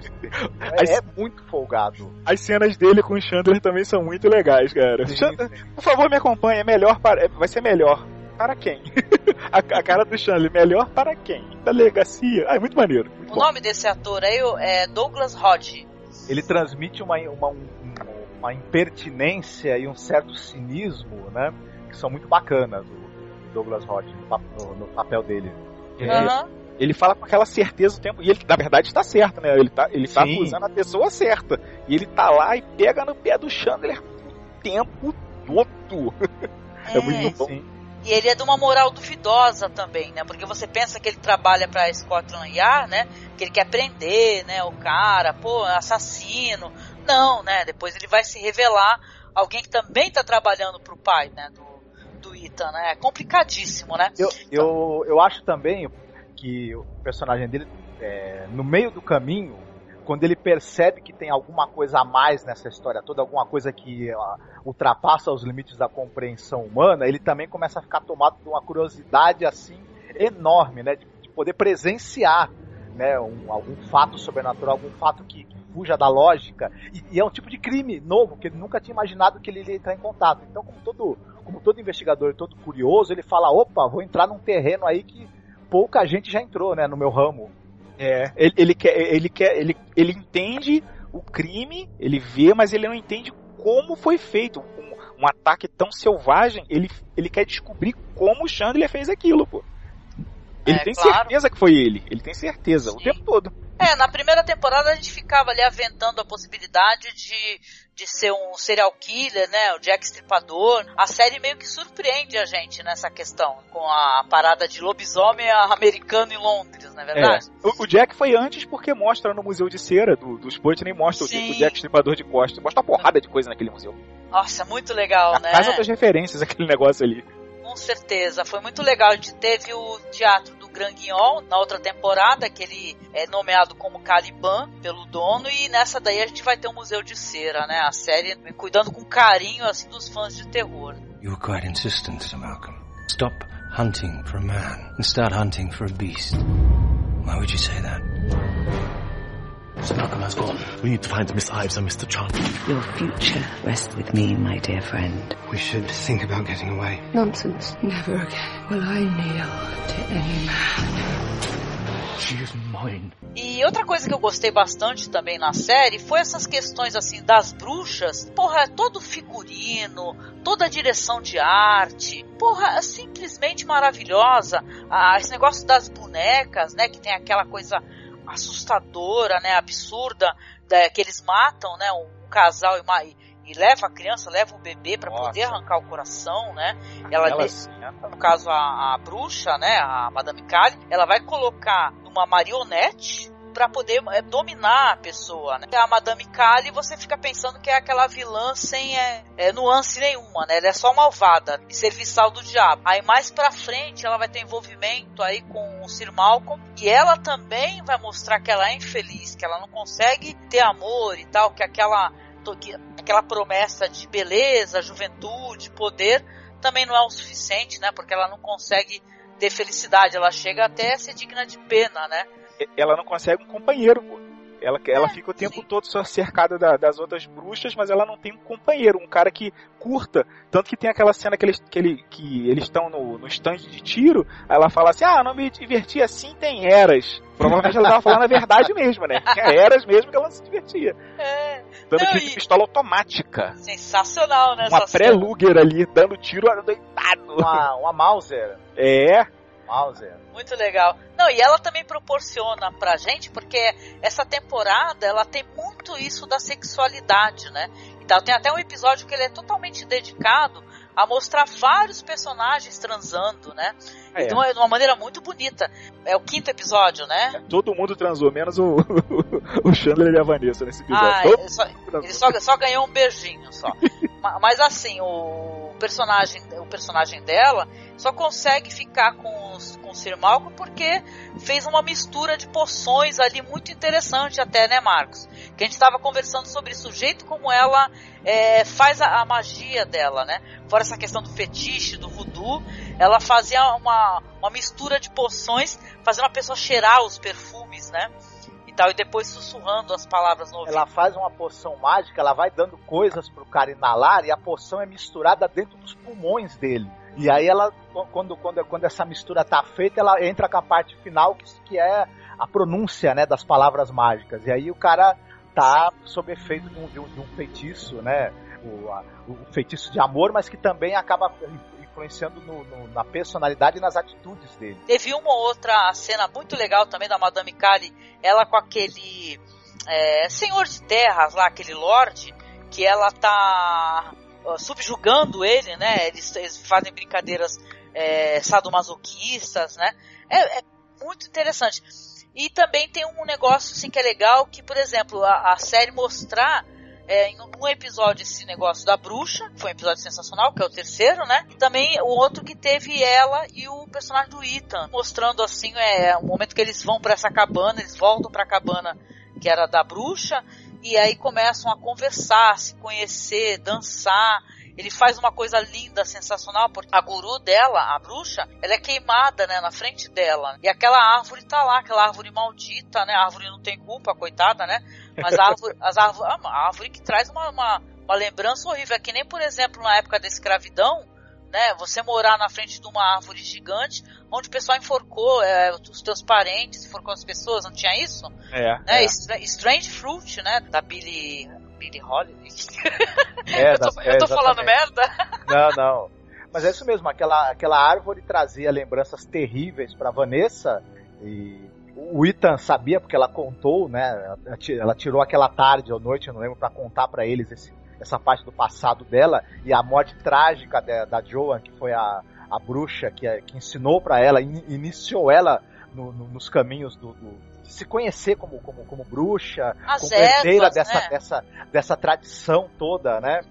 As- é, é muito folgado. as cenas dele com o Chandler também são muito legais, cara. Chandler, por favor, me acompanhe. É melhor para. Vai ser melhor. Para quem? a, a cara do Chandler, melhor para quem? Delegacia. Ah, é muito maneiro. Muito O bom. nome desse ator aí é Douglas Hodge. Ele transmite uma, uma, um- uma impertinência e um certo cinismo, né? Que são muito bacanas, o Douglas Hodge, no, no- no papel dele. É, Aham. Ele fala com aquela certeza o tempo. E ele, na verdade, está certo, né? Ele tá, ele tá Sim. acusando a pessoa certa. E ele tá lá e pega no pé do Chandler. tempo todo. É, muito bom. Sim. E ele é de uma moral duvidosa também, né? Porque você pensa que ele trabalha pra Scotland Yard, né? Que ele quer prender, né? O cara, pô, assassino. Não, né? Depois ele vai se revelar alguém que também tá trabalhando pro pai, né? Do, do Ethan, né? É complicadíssimo, né? Eu, eu, eu acho também que o personagem dele, é, no meio do caminho, quando ele percebe que tem alguma coisa a mais nessa história toda, alguma coisa que ultrapassa os limites da compreensão humana, ele também começa a ficar tomado de uma curiosidade assim enorme, né, de, de poder presenciar, né, um- algum fato sobrenatural, algum fato que, que fuja da lógica. E, e é um tipo de crime novo que ele nunca tinha imaginado que ele iria entrar em contato. Então, como todo, como todo investigador, todo curioso, ele fala: opa, vou entrar num terreno aí que pouca gente já entrou, né, no meu ramo. É, ele, ele quer, ele quer, ele, ele entende o crime, ele vê, mas ele não entende como foi feito. Um, um ataque tão selvagem, ele, ele quer descobrir como o Chandler fez aquilo, pô. Ele É, tem claro. certeza que foi ele. Ele tem certeza, o Sim. tempo todo. É, na primeira temporada a gente ficava ali aventando a possibilidade de, de ser um serial killer, né? O Jack Stripador. A série meio que surpreende a gente nessa questão, com a parada de lobisomem americano em Londres, não é verdade? É. O, o Jack foi antes porque mostra no Museu de Cera do, do Sputnik, mostra o, Sim. o Jack Stripador de costas. Mostra uma porrada de coisa naquele museu. Nossa, muito legal, A né? casa das referências, aquele negócio ali. Com certeza, foi muito legal. A gente teve o teatro do Grand Guignol na outra temporada, que ele é nomeado como Caliban pelo dono, e nessa daí a gente vai ter o Museu de Cera, né? A série cuidando com carinho assim dos fãs de terror. You were quite insistent, Sir Malcolm. Stop hunting for a man and start hunting for a beast. Why would you say that? Has gone. We need to find Miss Ives and Mr. Charlie. Your future rests with me, my dear friend. We should think about getting away. Nonsense. Never again will I kneel to any man. She is mine. E outra coisa que eu gostei bastante também na série foi essas questões assim das bruxas. Porra, é todo figurino, toda a direção de arte. Porra, é simplesmente maravilhosa. Ah, esse negócio das bonecas, né, que tem aquela coisa assustadora, né, absurda, da- que eles matam, né, um casal e, ma- e, e leva a criança, leva o bebê pra Nossa. poder arrancar o coração, né? Ela, Ela no caso a, a bruxa, né, a Madame Kali, ela vai colocar numa marionete pra poder é, dominar a pessoa, né? A Madame Kali, você fica pensando que é aquela vilã sem é, é, nuance nenhuma, né? Ela é só malvada e serviçal do diabo. Aí mais pra frente ela vai ter envolvimento aí com o Sir Malcolm e ela também vai mostrar que ela é infeliz, que ela não consegue ter amor e tal, que aquela que aquela promessa de beleza, juventude, poder também não é o suficiente, né? Porque ela não consegue ter felicidade, ela chega até a ser digna de pena, né? Ela não consegue um companheiro, pô. Ela, ela É, fica o tempo sim. todo só cercada da- das outras bruxas, mas ela não tem um companheiro, um cara que curta. Tanto que tem aquela cena que eles que ele- que eles estão no, no stand de tiro, aí ela fala assim: Ah, não me diverti assim, tem eras. Provavelmente ela tava falando a verdade mesmo, né? Tinha eras mesmo que ela se divertia. É Dando Não, tiro de pistola automática. sensacional, né? Uma pré-Luger ali, dando tiro adoitado. Uma, uma Mauser. É, Mauser. Muito legal. Não, e ela também proporciona pra gente, porque essa temporada ela tem muito isso da sexualidade, né? Então tem até um episódio que ele é totalmente dedicado a mostrar vários personagens transando, né? É. Então é de uma maneira muito bonita. É o quinto episódio, né? todo mundo transou, menos o, o Chandler e a Vanessa nesse episódio. Ah, ele só, mundo transou. ele só, só ganhou um beijinho só. Ma- Mas assim, o personagem, o personagem dela só consegue ficar com, os, com o Sir Malcolm porque fez uma mistura de poções ali muito interessante até, né, Marcos? Que a gente estava conversando sobre o jeito como ela é, faz a, a magia dela, né? Fora essa questão do fetiche, do voodoo, ela fazia uma, uma mistura de poções, fazendo a pessoa cheirar os perfumes, né? E tal, e depois sussurrando as palavras no ouvido. Ela faz uma poção mágica, ela vai dando coisas pro cara inalar e a poção é misturada dentro dos pulmões dele. E aí ela, quando, quando, quando essa mistura tá feita, ela entra com a parte final que, que é a pronúncia né, das palavras mágicas. E aí o cara tá sob efeito de um, de um, de um feitiço, né? O, a- o feitiço de amor, mas que também acaba influenciando no- no- na personalidade e nas atitudes dele. Teve uma outra cena muito legal também da Madame Kali, ela com aquele é, senhor de terras lá, aquele lord, que ela tá subjugando ele, né? Eles, eles fazem brincadeiras é, sadomasoquistas, né? É, é muito interessante. E também tem um negócio assim que é legal, que, por exemplo, a, a série mostrar é, em um episódio esse negócio da bruxa, foi um episódio sensacional, que é o terceiro, né? E também o outro que teve ela e o personagem do Ethan, mostrando assim, é, o momento que eles vão para essa cabana, eles voltam para a cabana que era da bruxa, e aí começam a conversar, se conhecer, dançar. Ele faz uma coisa linda, sensacional, porque a guru dela, a bruxa, ela é queimada, né, na frente dela. E aquela árvore tá lá, aquela árvore maldita, né? A árvore não tem culpa, coitada, né? Mas a árvore, as árvore, a árvore que traz uma, uma, uma lembrança horrível. É que nem, por exemplo, na época da escravidão, né? Você morar na frente de uma árvore gigante, onde o pessoal enforcou é, os teus parentes, enforcou as pessoas, não tinha isso? É. Né? é. Strange Fruit, né? Da Billy. Billy Holiday. É, eu tô, da- eu é, tô falando merda? Não, não. Mas é isso mesmo, aquela, aquela árvore trazia lembranças terríveis pra Vanessa e o Ethan sabia porque ela contou, né? Ela ti- Ela tirou aquela tarde ou noite, eu não lembro, pra contar pra eles esse- essa parte do passado dela e a morte trágica da, da Joan, que foi a, a bruxa que, que ensinou pra ela, in- iniciou ela no- no- nos caminhos do, do- se conhecer como, como, como bruxa, As como herdeira dessa, né? dessa, dessa tradição toda, né?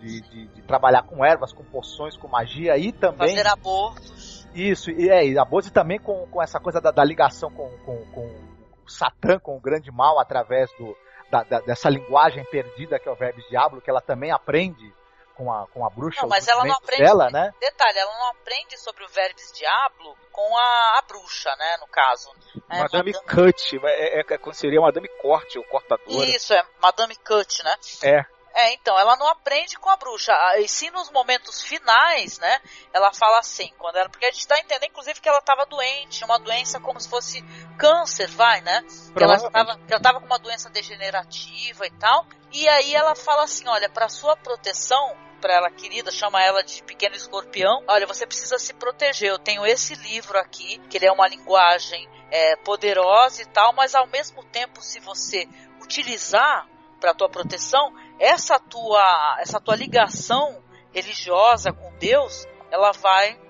De, de- de trabalhar com ervas, com poções, com magia e também. Fazer abortos. Isso, e é, e a Bose também com, com essa coisa da, da ligação com, com, com o Satã, com o grande mal, através do, da, da- dessa linguagem perdida que é o verbo diabo, que ela também aprende com a, com a bruxa. Não, mas ela não aprende. dela, né? Detalhe, ela não aprende sobre o Verbis Diablo com a, a bruxa, né? No caso. É, Madame Cut, é, é, é, seria Madame Corte, ou cortadora. Isso, é Madame Cut, né? É. É, então, ela não aprende com a bruxa. Ah, E sim nos momentos finais, né? Ela fala assim, quando ela. Porque a gente dá a entender, inclusive, que ela estava doente, uma doença como se fosse câncer, vai, né? Que ela, Provavelmente. tava, que ela tava com uma doença degenerativa e tal. E aí ela fala assim: olha, para sua proteção, para ela querida, chama ela de pequeno escorpião. Olha, você precisa se proteger. Eu tenho esse livro aqui, que ele é uma linguagem é, poderosa e tal, mas ao mesmo tempo, se você utilizar para tua proteção, essa tua essa tua ligação religiosa com Deus, ela vai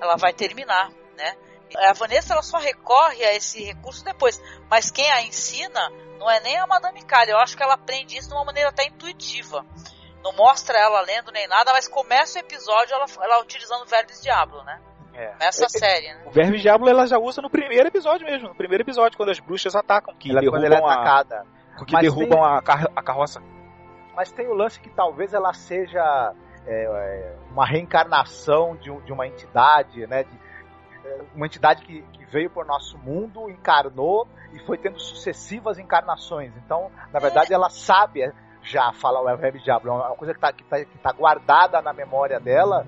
ela vai terminar, né? A Vanessa ela só recorre a esse recurso depois, mas quem a ensina não é nem a Madame Kali, eu acho que ela aprende isso de uma maneira até intuitiva. Não mostra ela lendo nem nada, mas começa o episódio ela, ela utilizando o verbos diablo, né? É. Nessa série, né? O verbo diabo ela já usa no primeiro episódio mesmo, no primeiro episódio, quando as bruxas atacam, que Ela, quando ela é derrubam, a, atacada. que Mas derrubam tem- a, car- a carroça. Mas tem o lance que talvez ela seja é, é, uma reencarnação de, de uma entidade, né? de- é, uma entidade que, que veio para o nosso mundo, encarnou e foi tendo sucessivas encarnações. Então, na verdade, ela sabe é, já falar o Web Diablo. É uma coisa que está que tá, que tá guardada na memória dela,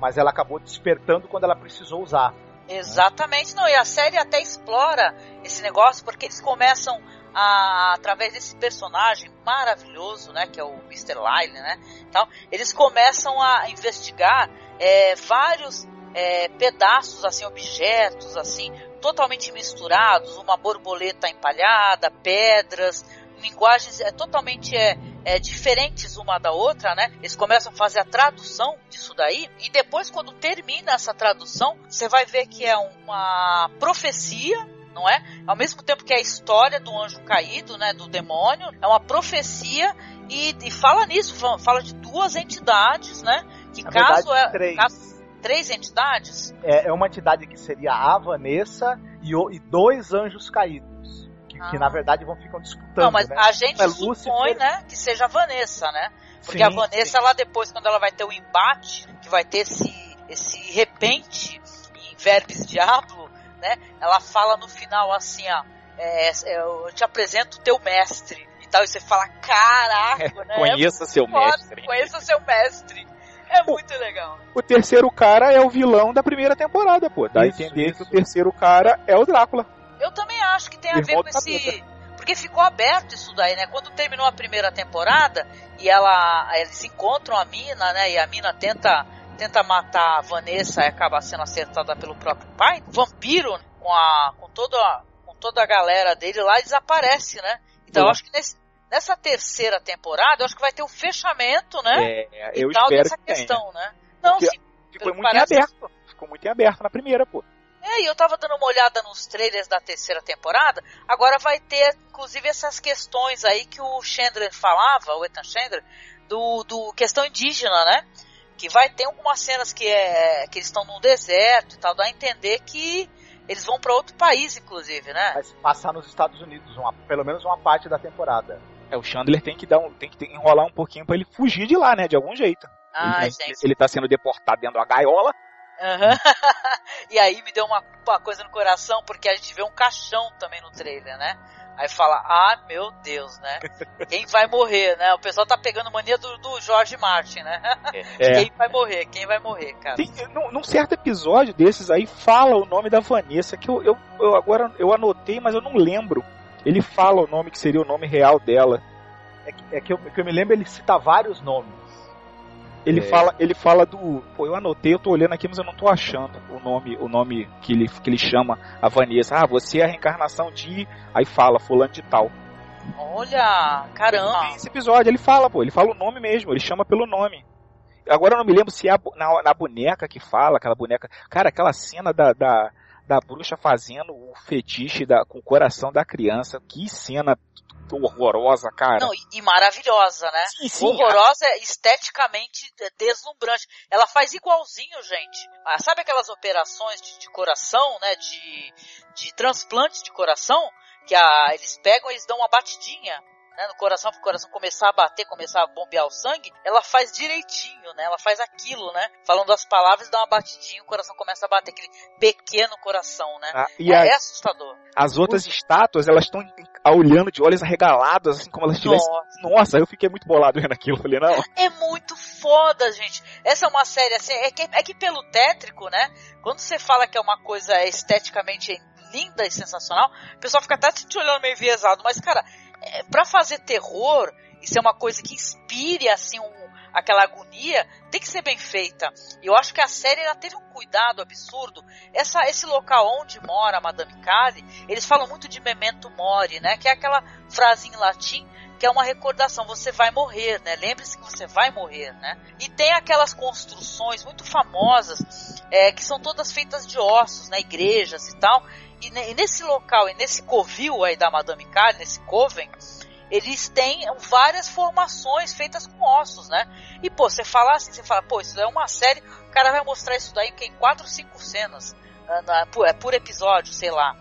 mas ela acabou despertando quando ela precisou usar. Exatamente, não. E a série até explora esse negócio porque eles começam a, através desse personagem maravilhoso, né, que é o Mr. Lyle, né, tal, eles começam a investigar é, vários é, pedaços, assim, objetos, assim, totalmente misturados, uma borboleta empalhada, pedras, linguagens é, totalmente é, é, diferentes uma da outra, né? Eles começam a fazer a tradução disso daí e depois quando termina essa tradução, você vai ver que é uma profecia, não é? Ao mesmo tempo que é a história do anjo caído, né, do demônio, é uma profecia e, e fala nisso, fala- de duas entidades, né? Que Na caso verdade, é três. caso- três entidades, É, é uma entidade que seria a Vanessa e, e dois anjos caídos. Que, que, Ah. na verdade vão ficam disputando. não, mas né? a gente É supõe, né, que seja a Vanessa, né? Porque Sim, a Vanessa, sim. ela depois, quando ela vai ter o embate, que vai ter esse, esse repente em Verbes Diablo, né? Ela fala no final assim, ó, é, é, eu te apresento o teu mestre e tal, e você fala, caraca, né? Conheça seu É foda, mestre. Conheça seu mestre. É muito legal. O terceiro cara é o vilão da primeira temporada, pô. Dá Isso, a entender isso. que o terceiro cara é o Drácula. Eu também acho que tem a Irmão ver com esse. Porque ficou aberto isso daí, né? Quando terminou a primeira temporada e ela, eles encontram a mina, né? E a mina tenta, tenta matar a Vanessa e acaba sendo acertada pelo próprio pai. Vampiro, com, a, com, toda, a- com toda a galera dele lá, desaparece, né? Então eu acho que nesse, nessa terceira temporada, eu acho que vai ter o fechamento, né? É, e eu tal espero dessa que tenha. questão, né? Não, Porque sim. Ficou muito parece- em aberto. Ficou muito em aberto na primeira, pô. É, e eu tava dando uma olhada nos trailers da terceira temporada. Agora vai ter, inclusive, essas questões aí que o Chandler falava, o Ethan Chandler, do, do questão indígena, né? Que vai ter algumas cenas que, é, que eles estão num deserto e tal, dá a entender que eles vão pra outro país, inclusive, né? Vai se passar nos Estados Unidos, uma- pelo menos uma parte da temporada. É, o Chandler tem que dar um, tem que enrolar um pouquinho pra ele fugir de lá, né? De algum jeito. Ai, ele, gente. ele tá sendo deportado dentro da gaiola. Aham. e aí me deu uma, uma coisa no coração, porque a gente vê um caixão também no trailer, né? Aí fala, ah, meu Deus, né? Quem vai morrer, né? O pessoal tá pegando mania do, do George Martin, né? É. Quem vai morrer? Quem vai morrer, cara? Tem, num, num certo episódio desses aí fala o nome da Vanessa, que eu, eu, eu agora eu anotei, mas eu não lembro. Ele fala o nome que seria o nome real dela. É que, é que eu, que eu me lembro, ele cita vários nomes. Ele É. fala, ele fala do, pô, eu anotei, eu tô olhando aqui, mas eu não tô achando o nome, o nome que ele que ele chama a Vanessa. Ah, você é a reencarnação de, aí fala fulano de tal. Olha, caramba. Esse episódio ele fala, pô, ele fala o nome mesmo, ele chama pelo nome. Agora eu não me lembro se é a na, na boneca que fala, aquela boneca. Cara, aquela cena da, da, da bruxa fazendo o fetiche da, com o coração da criança. Que cena horrorosa, cara. Não, e, maravilhosa, né? sim, sim. Horrorosa, esteticamente é, deslumbrante. Ela faz igualzinho, gente. Ah, sabe aquelas operações de, de coração, né? De, de transplante de coração? Que a, eles pegam e eles dão uma batidinha né, no coração, para o coração começar a bater, começar a bombear o sangue. Ela faz direitinho, né? Ela faz aquilo, né? Falando as palavras, dá uma batidinha, o coração começa a bater. Aquele pequeno coração, né? Ah, e é, a- assustador. as outras estátuas, elas estão olhando de olhos arregalados, assim como elas tivessem. Nossa. Nossa, eu fiquei muito bolado vendo aquilo. Falei, não. É muito foda, gente. Essa é uma série assim, é que, é que pelo tétrico, né? Quando você fala que é uma coisa esteticamente linda e sensacional, o pessoal fica até te olhando meio enviesado. Mas, cara, é, pra fazer terror e ser uma coisa que inspire, assim, um- aquela agonia, tem que ser bem feita. E eu acho que a série ela teve um cuidado absurdo. Essa, esse local onde mora a Madame Kali, eles falam muito de memento mori, né? Que é aquela frase em latim que é uma recordação, você vai morrer, né? Lembre-se que você vai morrer, né? E tem aquelas construções muito famosas é, que são todas feitas de ossos, né? Igrejas e tal. E, e nesse local, e nesse covil aí da Madame Kali, nesse coven, eles têm várias formações feitas com ossos, né? E pô, você fala assim, você fala, pô, isso é uma série, o cara vai mostrar isso daí que em quatro, cinco cenas, na- na- por, é por episódio, sei lá.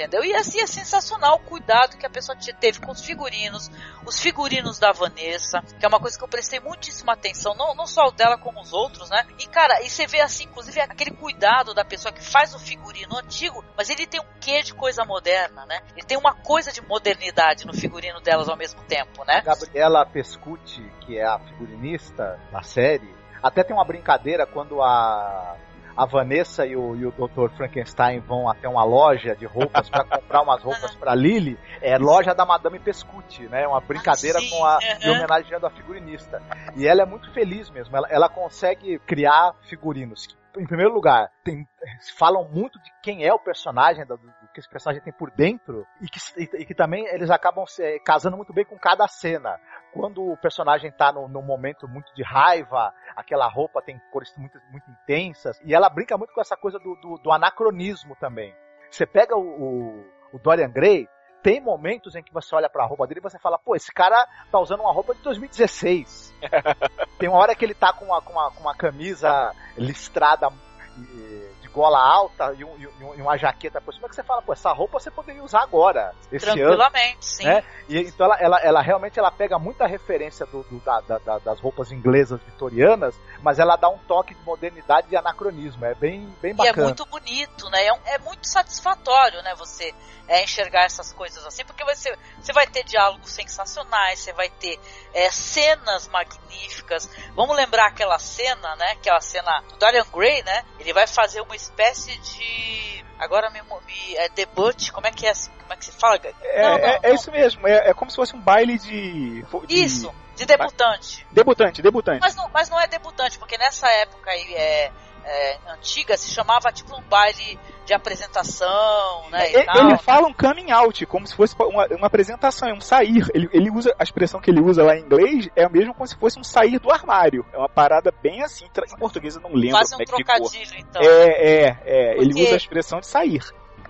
Entendeu? E assim é sensacional o cuidado que a pessoa te- teve com os figurinos, os figurinos da Vanessa, que é uma coisa que eu prestei muitíssima atenção, não, não só o dela como os outros, né? E cara, e você vê assim, inclusive aquele cuidado da pessoa que faz o figurino antigo, mas ele tem um quê de coisa moderna, né? Ele tem uma coisa de modernidade no figurino delas ao mesmo tempo, né? Gabriela Pescucci, que é a figurinista da série, até tem uma brincadeira quando a, a Vanessa e o, e o Dr. Frankenstein vão até uma loja de roupas para comprar umas roupas para Lily, é loja da Madame Pescucci, né? Uma brincadeira Ah, com a e homenageando a figurinista. E ela é muito feliz mesmo, ela, ela consegue criar figurinos. Em primeiro lugar, tem, falam muito de quem é o personagem, do que esse personagem tem por dentro, e que, e, e que também eles acabam se, casando muito bem com cada cena quando o personagem tá no, num momento muito de raiva, aquela roupa tem cores muito, muito intensas, e ela brinca muito com essa coisa do, do, do anacronismo também. Você pega o, o, o Dorian Gray, tem momentos em que você olha pra roupa dele e você fala, pô, esse cara tá usando uma roupa de 2016. tem uma hora que ele tá com uma, com uma, com uma camisa listrada de gola alta e, um- e um- e uma jaqueta por cima que você fala, pô, essa roupa você poderia usar agora, esse ano. Tranquilamente, sim. né? E, então ela, ela, ela realmente ela pega muita referência do, do- da- da- da- das roupas inglesas vitorianas, mas ela dá um toque de modernidade e anacronismo. É bem, bem E é bacana. muito bonito, né? É, um- é muito satisfatório, né? Você é, enxergar essas coisas assim, porque você, você vai ter diálogos sensacionais, você vai ter é, cenas magníficas. Vamos lembrar aquela cena, né? Aquela cena do Dorian Gray, né? Ele vai fazer uma espécie de. Agora me, me é debut, como é que é assim? Como é que se fala? É, Não, não, é- é não. isso mesmo, é, é como se fosse um baile de. de Isso, de debutante. Debutante, debutante. Mas não, mas não é debutante, porque nessa época aí é, é, antiga se chamava tipo um baile de apresentação, né? e Ele, tal. ele fala um coming out, como se fosse uma, uma apresentação, é um sair. Ele, ele usa a expressão que ele usa lá em inglês é mesmo como se fosse um sair do armário. É uma parada bem assim. Em português eu não lembro Quase como um é que ficou. trocadilho, então. É, é, é. Ele Porque- usa a expressão de sair.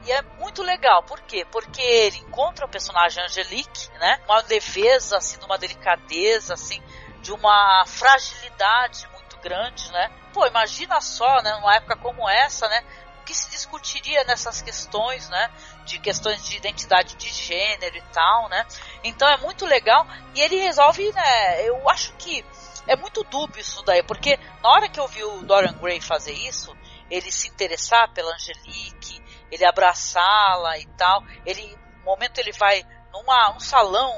E é muito legal, por quê? Porque ele encontra o personagem Angelique, né? Uma leveza, assim, de uma delicadeza, assim, de uma fragilidade grande, né? Pô, imagina só, né, numa época como essa, né? O que se discutiria nessas questões, né? De questões de identidade de gênero e tal, né? Então é muito legal. E ele resolve, né? Eu acho que é muito dúbio isso daí, porque na hora que eu vi o Dorian Gray fazer isso, ele se interessar pela Angelique, ele abraçá-la e tal. Ele, no momento ele vai numa, num salão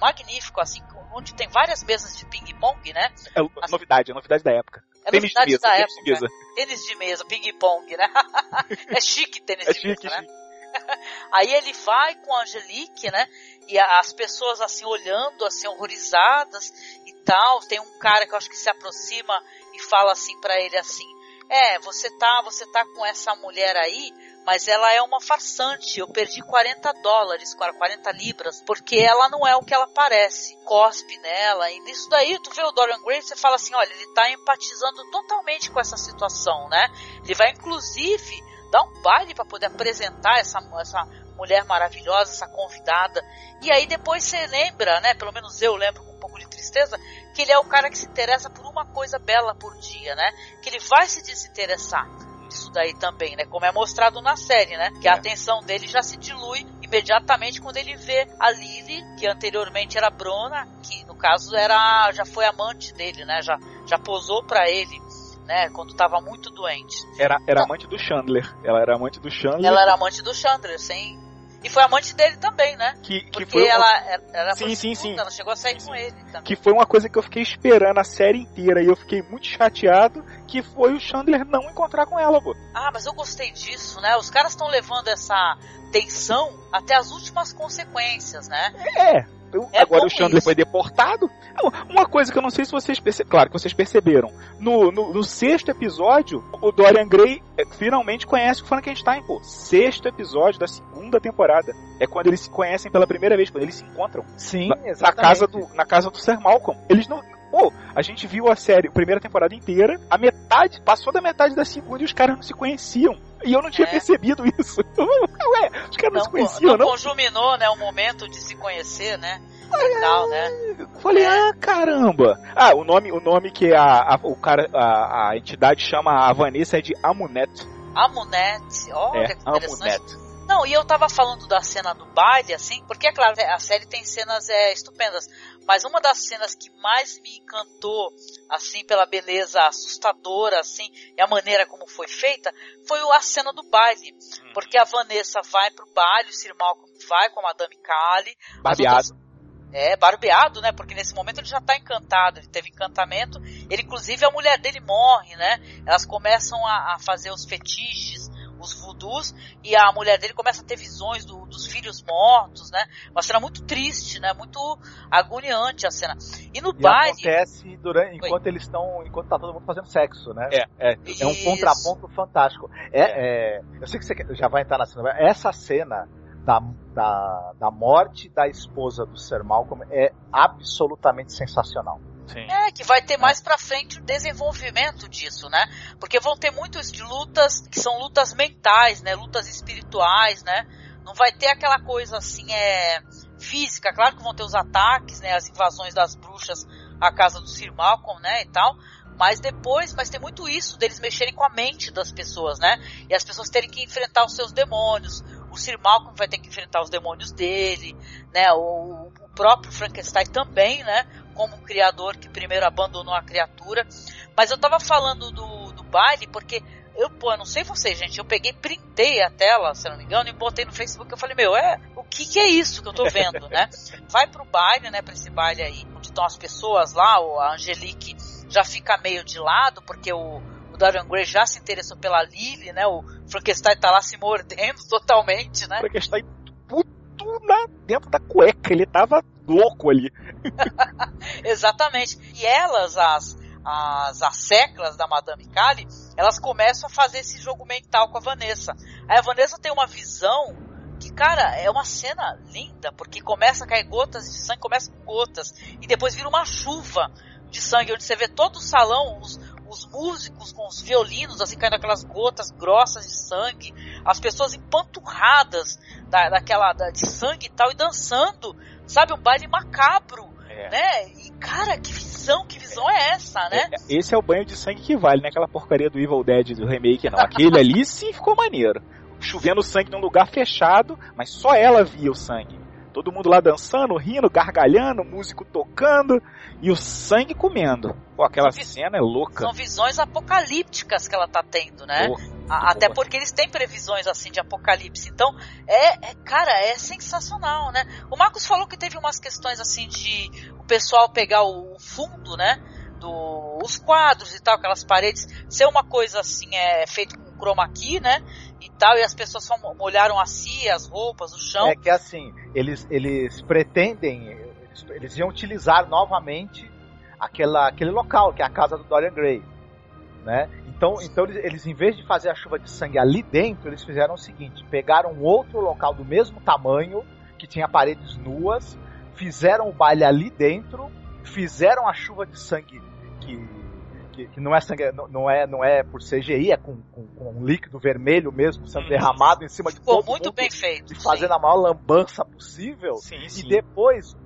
magnífico, assim, onde tem várias mesas de ping-pong, né? É a novidade, a novidade da época. É tênis de novidade mesa, da época. de mesa. Tênis de mesa, ping-pong, né? é chique tênis É de chique, mesa, né? chique. Aí ele vai com a Angelique, né? E as pessoas assim olhando, assim horrorizadas e tal. Tem um cara que eu acho que se aproxima e fala assim pra ele assim: "É, você tá, você tá com essa mulher aí, mas ela é uma farsante. Eu perdi 40 dólares, 40 libras, porque ela não é o que ela parece. Cospe nela. E nisso daí, tu vê o Dorian Gray, você fala assim, olha, ele tá empatizando totalmente com essa situação, né? Ele vai inclusive dar um baile para poder apresentar essa, essa mulher maravilhosa, essa convidada. E aí depois você lembra, né? Pelo menos eu lembro com um pouco de tristeza, que ele é o cara que se interessa por uma coisa bela por dia, né? Que ele vai se desinteressar disso daí também, né? Como é mostrado na série, né? Que a É. atenção dele já se dilui imediatamente quando ele vê a Lily, que anteriormente era Brona, que no caso era já foi amante dele, né? Já já posou pra ele, né? Quando estava muito doente. Era, era amante do Chandler. Ela era amante do Chandler. Ela era amante do Chandler, sim. E foi amante dele também, né? que, que Porque foi uma- ela era, era Sim, sim, sim. ela chegou a sair com ele também. que foi uma coisa que eu fiquei esperando a série inteira e eu fiquei muito chateado que foi o Chandler não encontrar com ela, pô. Ah, mas eu gostei disso, né? Os caras estão levando essa tensão até as últimas consequências, né? É. eu- É agora o Chandler isso. foi deportado. Uma coisa que eu não sei se vocês perceberam, claro que vocês perceberam. No, no, no sexto episódio, o Dorian Gray é, finalmente conhece o Frankenstein, pô. Sexto episódio da segunda temporada. É quando eles se conhecem pela primeira vez, quando eles se encontram. Sim, na, na exatamente. casa do na casa do Sir Malcolm. Eles não Pô, a gente viu a série, a primeira temporada inteira, a metade, passou da metade da segunda e os caras não se conheciam. E eu não tinha É. percebido isso. Ué, os caras não, se Não, conheciam, não não? conjuminou, né? O momento de se conhecer, né? E tal, né? Falei, É. ah, caramba. Ah, o nome, o nome que a, a- o cara, a, a entidade chama a Vanessa é de Amunet. Amunete, olha É, que interessante. Amunet. Não, e eu tava falando da cena do baile, assim, porque é claro, a série tem cenas é, estupendas, mas uma das cenas que mais me encantou, assim, pela beleza assustadora, assim, e a maneira como foi feita, foi a cena do baile. Porque a Vanessa vai pro baile, o Sir Malcolm vai com a Madame Kali. Barbeado. outras- É, barbeado, né? Porque nesse momento ele já tá encantado, ele teve encantamento. Ele, inclusive, a mulher dele morre, né? Elas começam a, a fazer os fetiches, os voodoos, e a mulher dele começa a ter visões do- dos filhos mortos, né? Uma cena muito triste, né? Muito agoniante a cena. E no E baile. acontece durante, enquanto eles estão. Enquanto tá todo mundo fazendo sexo, né? É, é. É um Isso. contraponto fantástico. É, é, eu sei que você já vai entrar na cena. mas Essa cena da, da, da morte da esposa do Sir Malcolm é absolutamente sensacional. Sim. É, que vai ter mais pra frente o desenvolvimento disso, né? Porque vão ter muitas de lutas que são lutas mentais, né? Lutas espirituais, né? Não vai ter aquela coisa assim, é física. Claro que vão ter os ataques, né? As invasões das bruxas à casa do Sir Malcolm, né? E tal. Mas depois, mas tem muito isso deles mexerem com a mente das pessoas, né? E as pessoas terem que enfrentar os seus demônios. O Sir Malcolm vai ter que enfrentar os demônios dele, né? O, o próprio Frankenstein também, né? Como um criador que primeiro abandonou a criatura. Mas eu tava falando do, do baile porque eu, pô, eu não sei vocês, gente, eu peguei, printei a tela, se não me engano, e botei no Facebook. Eu falei, meu, é, o que que é isso que eu tô vendo, né? Vai pro baile, né, pra esse baile aí, onde estão as pessoas lá, o, a Angelique já fica meio de lado, porque o, o Dorian Gray já se interessou pela Lily, né, o Frankenstein tá lá se mordendo totalmente, né? Frankenstein puto na, dentro da cueca. Ele tava louco ali. Exatamente. E elas, as, as asseclas da Madame Kali, elas começam a fazer esse jogo mental com a Vanessa. Aí a Vanessa tem uma visão que, cara, é uma cena linda, porque começa a cair gotas de sangue, começa com gotas, e depois vira uma chuva de sangue, onde você vê todo o salão, os, os músicos com os violinos, assim, caindo aquelas gotas grossas de sangue, as pessoas empanturradas da, daquela, da, de sangue e tal, e dançando, sabe, um baile macabro, É. né? E, cara, que visão, que visão é essa, né? É, Esse é o banho de sangue que vale, não é aquela porcaria do Evil Dead do remake, não. Aquele ali sim ficou maneiro. Chovendo sangue num lugar fechado, mas só ela via o sangue. Todo mundo lá dançando, rindo, gargalhando, músico tocando e o sangue comendo. Pô, aquela São cena é louca. São visões apocalípticas que ela tá tendo, né? Porra, Até porque eles têm previsões assim de apocalipse. Então, é, é- cara, é sensacional, né? O Marcos falou que teve umas questões assim de o pessoal pegar o, o fundo, né? Do, os quadros e tal, aquelas paredes, ser uma coisa assim, é feito com chroma key, né? E tal, e as pessoas só mo- molharam a cia, as roupas, o chão. É que assim, eles, eles pretendem, eles, eles iam utilizar novamente aquela, aquele local, que é a casa do Dorian Gray. Né? Então, então eles, eles, em vez de fazer a chuva de sangue ali dentro, eles fizeram o seguinte: pegaram outro local do mesmo tamanho, que tinha paredes nuas, fizeram o baile ali dentro, fizeram a chuva de sangue que, que, que não é sangue, não, não é, não é por CGI, é com, com, com um líquido vermelho mesmo sendo Hum. derramado em cima de Ficou todo muito mundo bem feito. e fazendo a maior lambança possível. Sim, E sim. depois,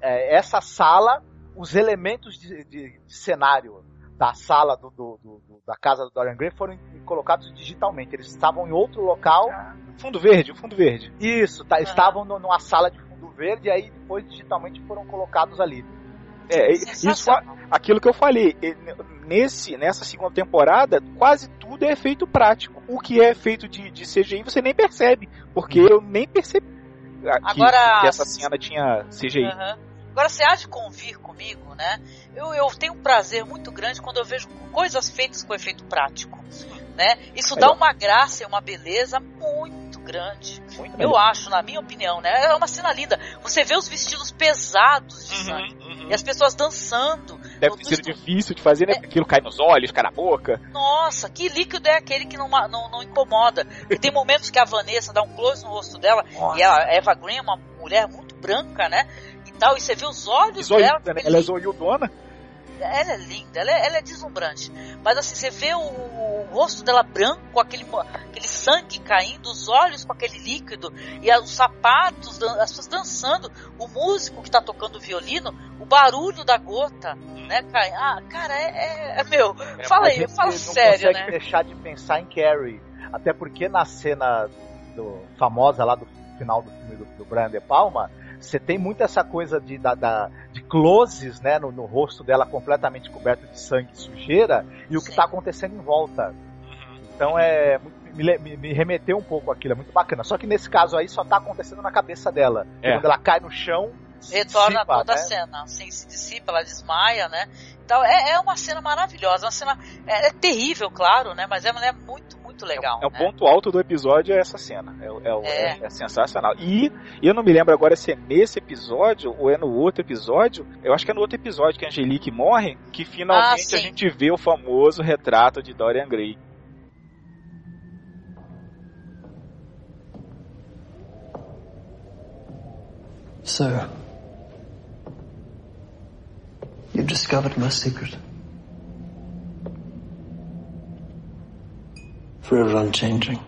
é, essa sala, os elementos de, de- de cenário da sala do, do- do- da casa do Dorian Gray foram colocados digitalmente. Eles estavam em outro local. Fundo verde, o fundo verde. Isso, tá, Aham. estavam no- numa sala de fundo verde e aí depois digitalmente foram colocados ali. É, isso aquilo que eu falei, nesse, nessa segunda temporada, quase tudo é efeito prático. O que é feito de, de CGI você nem percebe, porque eu nem percebi que, Agora- que essa cena tinha CGI. Agora você há de convir comigo, né? Eu, eu tenho um prazer muito grande quando eu vejo coisas feitas com efeito prático, né? Isso dá uma graça e uma beleza muito grande. Muito Eu acho, na minha opinião, né? É uma cena linda. Você vê os vestidos pesados de sangue Uhum, uhum. e as pessoas dançando. Deve ter sido difícil de fazer, né? Aquilo cai nos olhos, cai na boca. Nossa, que líquido é aquele que não, não, não incomoda? E tem momentos que a Vanessa dá um close no rosto dela Nossa. e a Eva Green é uma mulher muito branca, né? E tal, e você vê os olhos dela. Né? Ela é zoiudona. Ela é linda, ela é, ela é deslumbrante. Mas assim, você vê o, o rosto dela branco, aquele, aquele sangue caindo, os olhos com aquele líquido, e a- os sapatos, as pessoas dançando, o músico que tá tocando violino, o barulho da gota, né? cai- Ah, cara, é, é- é meu. Fala A aí, fala não sério, consegue né? deixar de pensar em Carrie. Até porque na cena do, famosa lá do final do filme do, do Brian De Palma, você tem muito essa coisa de, da, da- de closes né, no, no rosto dela completamente coberto de sangue e sujeira e o que Sim. está acontecendo em volta. Então é me, me- me remeteu um pouco aquilo, é muito bacana. Só que nesse caso aí só tá acontecendo na cabeça dela. É. Quando ela cai no chão, se Retorna dissipa, toda a né? cena, assim, se dissipa, ela desmaia, né? Então é, é uma cena maravilhosa, uma cena é, é terrível, claro, né? Mas é, é muito, muito legal. É o né? ponto alto do episódio é essa cena. É, o- é o- É. é- é sensacional. E eu não me lembro agora se é nesse episódio ou é no outro episódio. Eu acho que é no outro episódio que a Angelique morre, que finalmente Ah, a gente vê o famoso retrato de Dorian Gray. So, you've discovered my secret. Forever unchanging.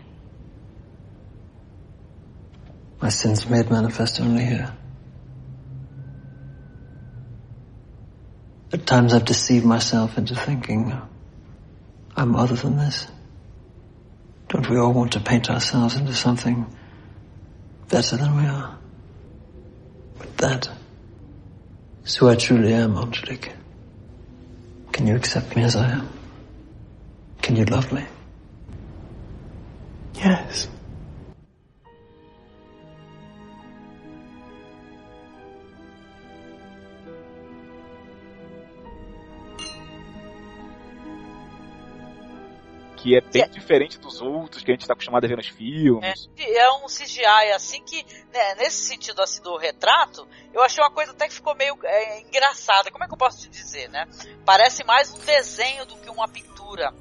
My sins made manifest only here. At times I've deceived myself into thinking I'm other than this. Don't we all want to paint ourselves into something better than we are? But that is who I truly am, Angelique. Can you accept me as I am? Can you love me? Yes. que é bem Que é- diferente dos outros que a gente tá acostumado a ver nos filmes. É, é um CGI assim que, né, nesse sentido assim do retrato, eu achei uma coisa até que ficou meio é, engraçada. Como é que eu posso te dizer, né? Parece mais um desenho do que uma pintura.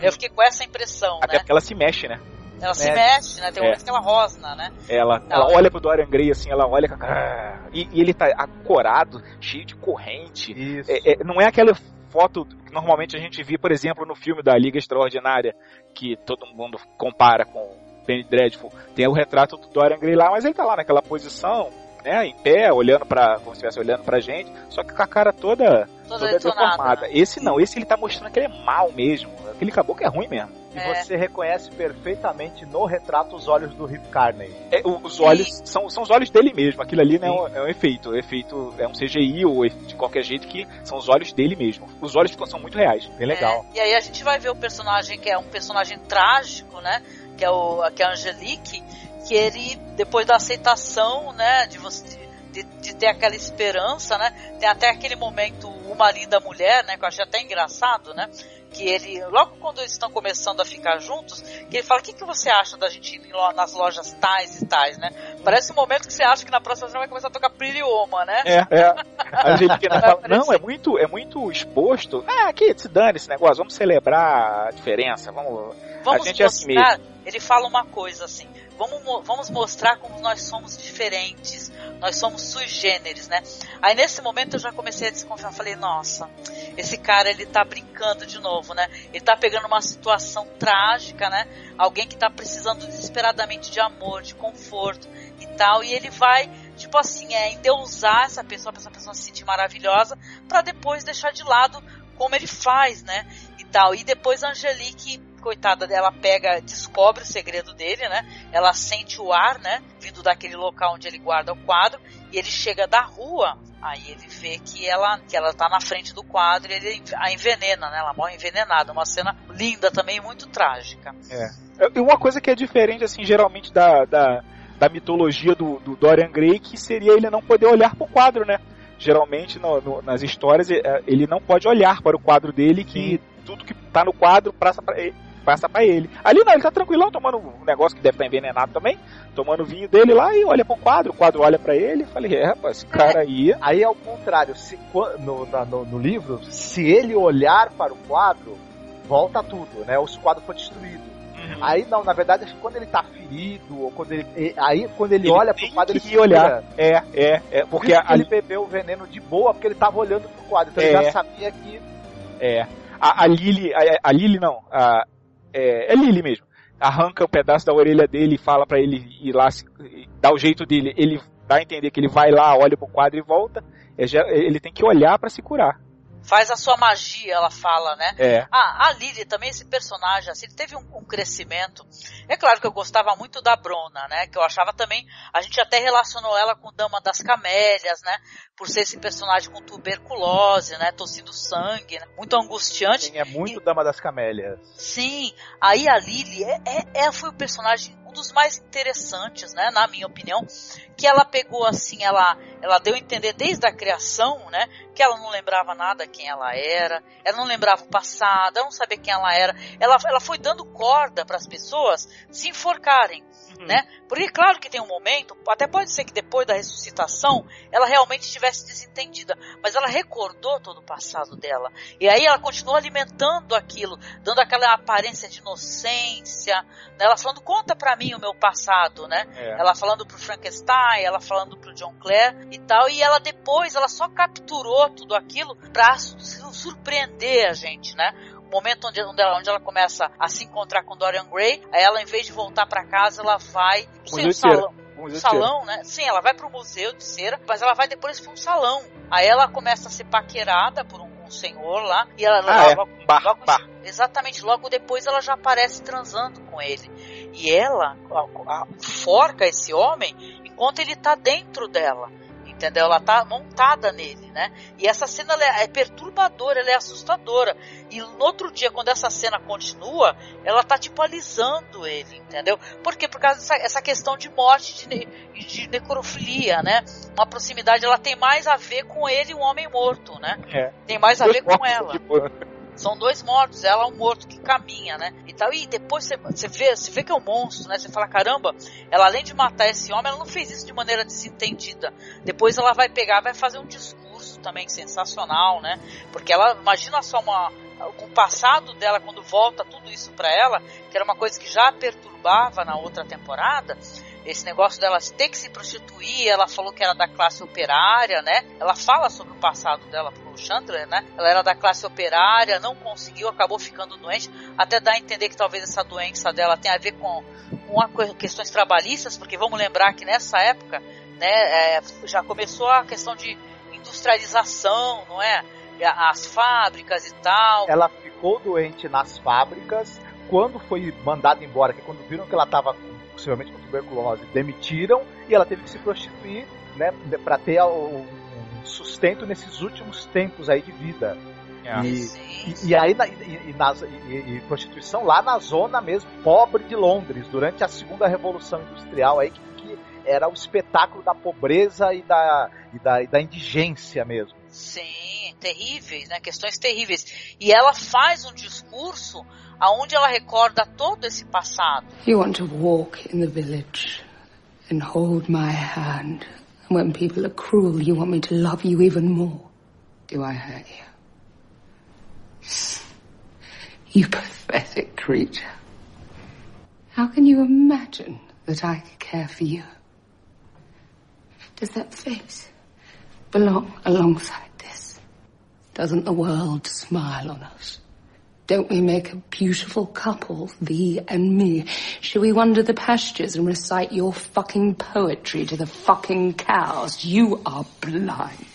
Eu fiquei com essa impressão, Até né? porque ela se mexe, né? Ela se Mexe. mexe, né? Tem É. uma vez que ela rosna, né? Ela, Não. ela olha pro Dorian Gray assim, ela olha com a cara. E, e ele tá acorado, cheio de corrente. Isso. É- é- não é aquela foto que normalmente a gente vê, por exemplo, no filme da Liga Extraordinária, que todo mundo compara com Penny Dreadful. Tem o retrato do Dorian Gray lá, mas ele tá lá naquela posição, né, em pé, olhando para, como se estivesse olhando pra gente, só que com a cara toda, Toda toda deformada. né? Esse não, esse ele tá mostrando que ele é mal mesmo. Aquele caboclo é ruim mesmo. E É. você reconhece perfeitamente no retrato os olhos do Rick Carney. É, os olhos são, são os olhos dele mesmo. Aquilo ali não é um, é um efeito. O efeito é um CGI ou de qualquer jeito que são os olhos dele mesmo. Os olhos ficam- são muito reais. Bem legal. É, e aí a gente vai ver o personagem que é um personagem trágico, né? Que é o que é a Angelique, que ele depois da aceitação, né, de você de, de ter aquela esperança, né? Tem até aquele momento uma linda mulher, né, que eu achei até engraçado, né? Que ele, logo quando eles estão começando a ficar juntos, que ele fala: O que, que você acha da gente ir nas lojas tais e tais, né? Parece um momento que você acha que na próxima semana vai começar a tocar Pretty Woman, né? É, é. A gente que Vai fala, não, é muito, é muito exposto. Ah, aqui, se dane esse negócio, vamos celebrar a diferença, vamos. Vamos A gente é assim mostrar. ele fala uma coisa assim. Vamos, mo- vamos mostrar como nós somos diferentes. Nós somos sui generis, né? Aí nesse momento eu já comecei a desconfiar. Falei, nossa, esse cara ele tá brincando de novo, né? Ele tá pegando uma situação trágica, né? Alguém que tá precisando desesperadamente de amor, de conforto e tal. E ele vai, tipo assim, é endeusar essa pessoa, pra essa pessoa se sentir maravilhosa, para depois deixar de lado como ele faz, né? E tal. E depois a Angelique coitada dela pega, descobre o segredo dele, né? Ela sente o ar, né? Vindo daquele local onde ele guarda o quadro e ele chega da rua. Aí ele vê que ela, que ela tá na frente do quadro e ele a envenena, né? Ela morre envenenada. Uma cena linda também, muito trágica. E uma coisa que é diferente, assim, geralmente da, da, da mitologia do, do Dorian Gray, que seria ele não poder olhar pro quadro, né? Geralmente no- no- nas histórias eh, ele não pode olhar para o quadro dele, que tudo que tá no quadro passa ele. Passa pra ele. Ali não, ele tá tranquilão, tomando um negócio que deve estar envenenado também, tomando vinho dele lá e olha pro quadro, o quadro olha pra ele. Falei, é, rapaz, esse cara aí. Aí é o contrário. Se, no, no, no livro, se ele olhar para o quadro, volta tudo, né? O quadro foi destruído. Aí não, na verdade, quando ele tá ferido, ou quando ele. e- Aí quando ele, Ele olha pro quadro, ele que olhar. É, é, é, Por porque a, ele bebeu o veneno de boa, porque ele tava olhando pro quadro. Então ele É. já sabia que. É. A, a Lily. A, a Lily não. A, é, é Lily mesmo. Arranca um pedaço da orelha dele e fala pra ele ir lá, se- dá o jeito dele. Ele dá a entender que ele vai lá, olha pro quadro e volta. É, ele tem que olhar pra se curar. Faz a sua magia, ela fala, né? É. Ah, a Lily também, esse personagem, assim, ele teve um, um crescimento. É claro que eu gostava muito da Brona, né? Que eu achava também. A gente até relacionou ela com Dama das Camélias, né? Por ser esse personagem com tuberculose, né? Tossindo sangue, né? Muito angustiante. Sim, é muito Dama das Camélias. Sim, aí a Lily é, é, é- foi o personagem um dos mais interessantes, né, na minha opinião, que ela pegou assim, ela, ela deu a entender desde a criação, né, que ela não lembrava nada quem ela era, ela não lembrava o passado, ela não sabia quem ela era, ela, ela foi dando corda para as pessoas se enforcarem, né? Porque claro que tem um momento, até pode ser que depois da ressuscitação ela realmente estivesse desentendida, mas ela recordou todo o passado dela. E aí ela continuou alimentando aquilo, dando aquela aparência de inocência, né? ela falando, conta pra mim o meu passado, né? É. Ela falando pro Frankenstein, ela falando pro John Clare e tal, e ela depois, ela só capturou tudo aquilo pra su- surpreender a gente, né? O momento onde, onde, ela, onde ela começa a se encontrar com Dorian Gray, ela, em vez de voltar pra casa, ela vai sei, Museu um de cera. salão, um salão, né? Sim, ela vai pro museu de cera, mas ela vai depois pra um salão. Aí ela começa a ser paquerada por um, um senhor lá, e ela Ah, é. logo- bar, logo- bar. Exatamente, logo depois ela já aparece transando com ele. E ela a- a- forca esse homem enquanto ele tá dentro dela. Entendeu? Ela tá montada nele, né? E essa cena é, é perturbadora, ela é assustadora. E no outro dia, quando essa cena continua, ela tá tipo alisando ele, entendeu? Por quê? Por causa dessa essa questão de morte, de, ne- de necrofilia, né? Uma proximidade, ela tem mais a ver com ele, um homem morto, né? É. Tem mais a ver com ela. São dois mortos, ela é um morto que caminha, né? E tal. E depois você, vê, você vê que é um monstro, né? Você fala, caramba, ela além de matar esse homem, ela não fez isso de maneira desentendida. Depois ela vai pegar, vai fazer um discurso também sensacional, né? Porque ela, imagina só uma com o passado dela quando volta tudo isso para ela, que era uma coisa que já perturbava na outra temporada, esse negócio dela ter que se prostituir, ela falou que era da classe operária, né? Ela fala sobre o passado dela pro Chandler, né? Ela era da classe operária, não conseguiu, acabou ficando doente, até dá a entender que talvez essa doença dela tenha a ver com, com questões trabalhistas, porque vamos lembrar que nessa época, né, é, já começou a questão de industrialização, não é? As fábricas e tal. Ela ficou doente nas fábricas, quando foi mandada embora, que quando viram que ela estava possivelmente com tuberculose, demitiram e ela teve que se prostituir, né, para ter o sustento nesses últimos tempos aí de vida. É. E, e, e, aí e, nas, e, prostituição lá na zona mesmo pobre de Londres durante a segunda revolução industrial aí que, que era o espetáculo da pobreza e da, e da, e da indigência mesmo. Sim, terríveis, né? Questões terríveis. E ela faz um discurso aonde ela recorda todo esse passado. You want to walk in the village and hold my hand. And when people are cruel, you want me to love you even more. Do I hurt you? You pathetic creature. How can you imagine that I care for you? Does that face belong alongside? Doesn't the world smile on us? Don't we make a beautiful couple, thee and me? Shall we wander the pastures and recite your fucking poetry to the fucking cows? You are blind.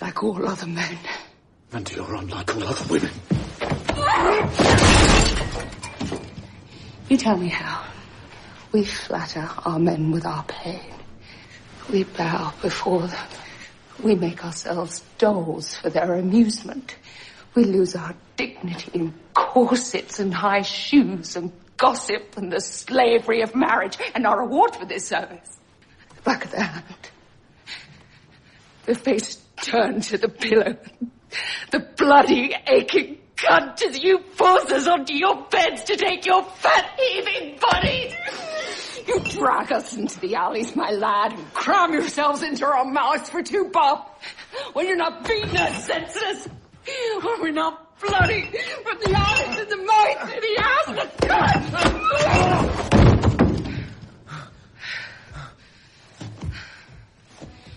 Like all other men. And you're unlike all other women. You tell me how. We flatter our men with our pain. We bow before them. We make ourselves dolls for their amusement. We lose our dignity in corsets and high shoes and gossip and the slavery of marriage. And our reward for this service, the back of the hand, the face turned to the pillow, the bloody aching cunt as you force us onto your beds to take your fat heaving bodies. You drag us into the alleys, my lad, and cram yourselves into our mouths for two bob when you're not beating us senseless. Or we're not bloody from the eyes and the mouth and the ass and the.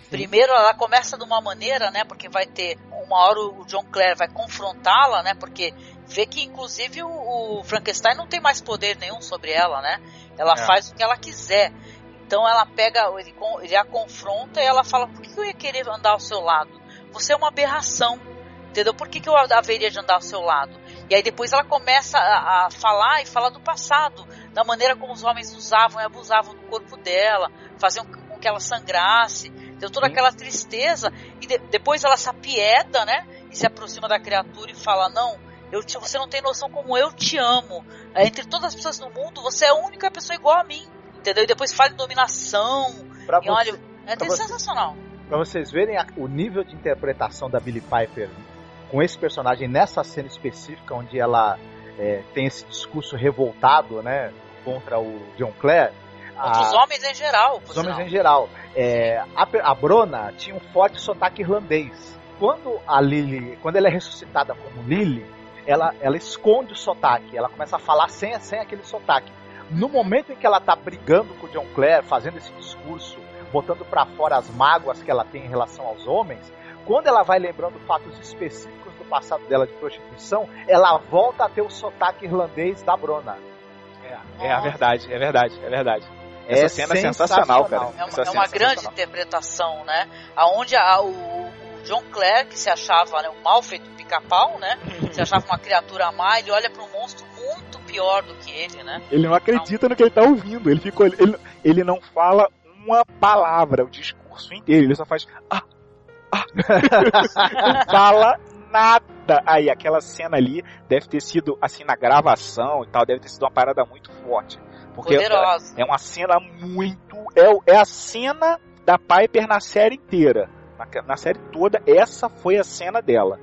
Primeiro ela começa de uma maneira, né? Porque vai ter uma hora o John Clare vai confrontá-la, né? Porque vê que inclusive o, o, Frankenstein não tem mais poder nenhum sobre ela, né? Ela é. faz o que ela quiser. Então ela pega, ele, ele a confronta e ela fala: Por que eu ia querer andar ao seu lado? Você é uma aberração. Entendeu? Por que, que eu haveria de andar ao seu lado? E aí depois ela começa a, a falar e fala do passado, da maneira como os homens usavam e abusavam do corpo dela, faziam com que ela sangrasse, deu toda aquela tristeza. E de, depois ela se apieda, né? E se aproxima da criatura e fala: Não, eu te, você não tem noção como eu te amo. É, entre todas as pessoas no mundo, você é a única pessoa igual a mim. Entendeu? E depois fala em dominação. Pra e você, olha, é sensacional. Pra vocês verem a, o nível de interpretação da Billie Piper com esse personagem nessa cena específica onde ela é, tem esse discurso revoltado, né, contra o John Clare. Contra os homens em geral. Os homens em geral. É, a, a Brona tinha um forte sotaque irlandês. Quando a Lily, quando ela é ressuscitada como Lily, ela, ela esconde o sotaque, ela começa a falar sem, sem aquele sotaque. No momento em que ela tá brigando com o John Clare, fazendo esse discurso, botando para fora as mágoas que ela tem em relação aos homens, quando ela vai lembrando fatos específicos passado dela de prostituição, ela volta a ter o sotaque irlandês da Brona. É, é a verdade, é verdade, é verdade. Essa é cena é sensacional, cara. É uma, é uma grande interpretação, né? Aonde a, o, John Clare, que se achava né, um mal feito pica-pau, né? se achava uma criatura má, ele olha para um monstro muito pior do que ele, né? Ele não acredita no que ele tá ouvindo. Ele, ficou, ele, ele não fala uma palavra, o discurso inteiro. Ele só faz. Ah, ah. não fala nada. Aí, aquela cena ali deve ter sido, assim, na gravação e tal, deve ter sido uma parada muito forte. Porque Poderosa. é uma cena muito. É, é a cena da Piper na série inteira. Na, na série toda, essa foi a cena dela.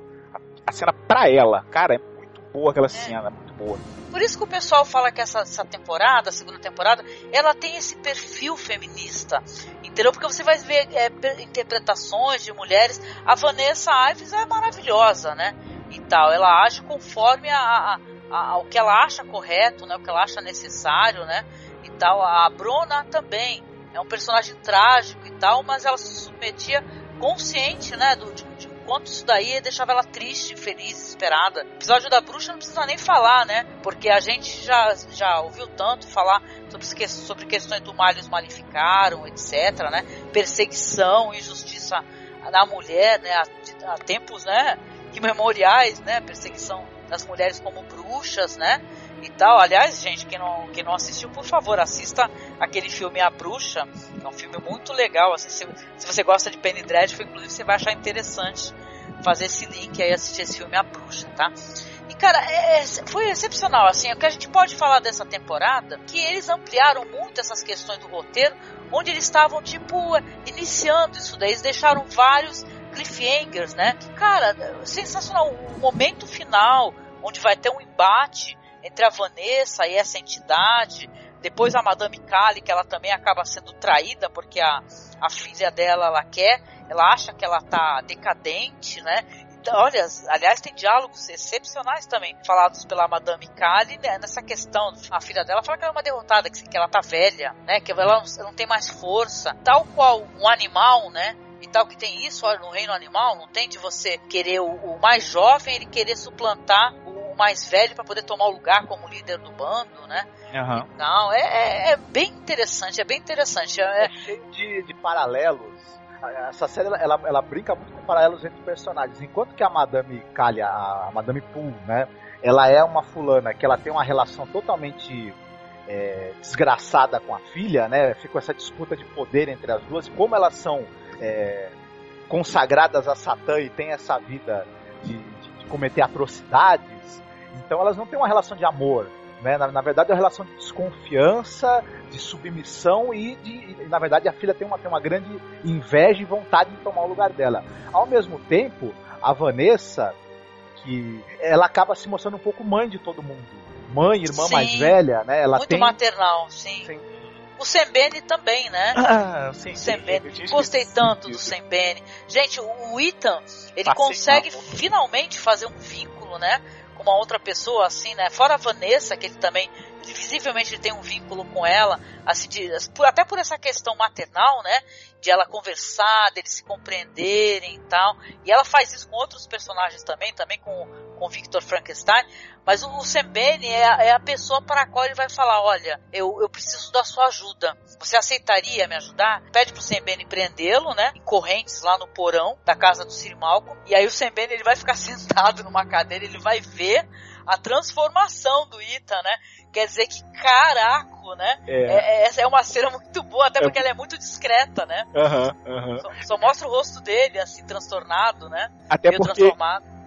a cena pra ela. Cara, é muito boa aquela cena, muito boa. Por isso que o pessoal fala que essa, essa temporada, a segunda temporada, ela tem esse perfil feminista. Entendeu? Porque você vai ver é, interpretações de mulheres. A Vanessa Ives é maravilhosa, né? E tal. Ela age conforme a, a, a- o que ela acha correto, né? O que ela acha necessário, né? E tal. A Bruna também. É um personagem trágico e tal, mas ela se submetia consciente, né? Do, de, de quanto isso daí deixava ela triste, infeliz, desesperada. O episódio da bruxa não precisa nem falar, né? Porque a gente já, já ouviu tanto falar sobre, sobre questões do mal os malificaram, etc, né? Perseguição, injustiça na mulher, né? Há, há tempos, né? Imemoriais, né? Perseguição das mulheres como bruxas, né? E tal. Aliás, gente, quem não, quem não assistiu, por favor, assista aquele filme A Bruxa. É um filme muito legal. Assim, se, se você gosta de Penny Dreadful, inclusive, você vai achar interessante fazer esse link aí, assistir esse filme A Bruxa, tá? E, cara, é- é- foi excepcional, assim, o que a gente pode falar dessa temporada, que eles ampliaram muito essas questões do roteiro, onde eles estavam, tipo, iniciando isso daí, eles deixaram vários cliffhangers, né? Cara, sensacional, o momento final, onde vai ter um embate entre a Vanessa e essa entidade, depois a Madame Kali, que ela também acaba sendo traída, porque a, a filha dela, ela quer, ela acha que ela tá decadente, né? Então, olha, aliás, tem diálogos excepcionais também, falados pela Madame Kali, né, nessa questão, a filha dela fala que ela é uma derrotada, que, que ela tá velha, né, que ela não, não tem mais força, tal qual um animal, né, e tal que tem isso, olha, no reino animal, não tem de você querer o, o mais jovem, ele querer suplantar mais velho para poder tomar o lugar como líder do bando, né? Aham. Não, é, é, é bem interessante, é bem interessante. É, é cheio de, de paralelos. Essa série ela, ela, ela brinca muito com paralelos entre personagens. Enquanto que a Madame Kalia, a, a Madame Poole, né, ela é uma fulana que ela tem uma relação totalmente é, desgraçada com a filha, né? Ficou essa disputa de poder entre as duas. E como elas são é, consagradas a Satã e têm essa vida de, de, de cometer atrocidades, então elas não têm uma relação de amor, né? Na, na, verdade, é uma relação de desconfiança, de submissão e, de, e, na verdade, a filha tem uma, tem uma grande inveja e vontade de tomar o lugar dela. Ao mesmo tempo, a Vanessa, que ela acaba se mostrando um pouco mãe de todo mundo. Mãe, irmã Sim, mais velha, né? Ela muito tem... maternal, sim. sim. O Sembene também, né? Ah, sim, o Sembene. Gostei tanto do Sembene. Gente, o Ethan, ele Passei consegue mal. finalmente fazer um vínculo, né? Com uma outra pessoa, assim, né? Fora a Vanessa, que ele também, visivelmente, ele tem um vínculo com ela, assim, de, até por essa questão maternal, né? De ela conversar, deles se compreenderem e tal. E ela faz isso com outros personagens também, também com, com Victor Frankenstein. Mas o, o Sembene é, a- é a pessoa para a qual ele vai falar: olha, eu, eu preciso da sua ajuda. Você aceitaria me ajudar? Pede pro Sembene prendê-lo, né? Em correntes lá no porão da casa do Sir Malcolm. E aí o Sembene ele vai ficar sentado numa cadeira, ele vai ver a transformação do Ita, né? Quer dizer que caraco, né? É. É, é- essa é uma cena muito boa, até porque ela é muito discreta, né? Aham, aham. Só, só mostra o rosto dele, assim, transtornado, né? Até Meio porque,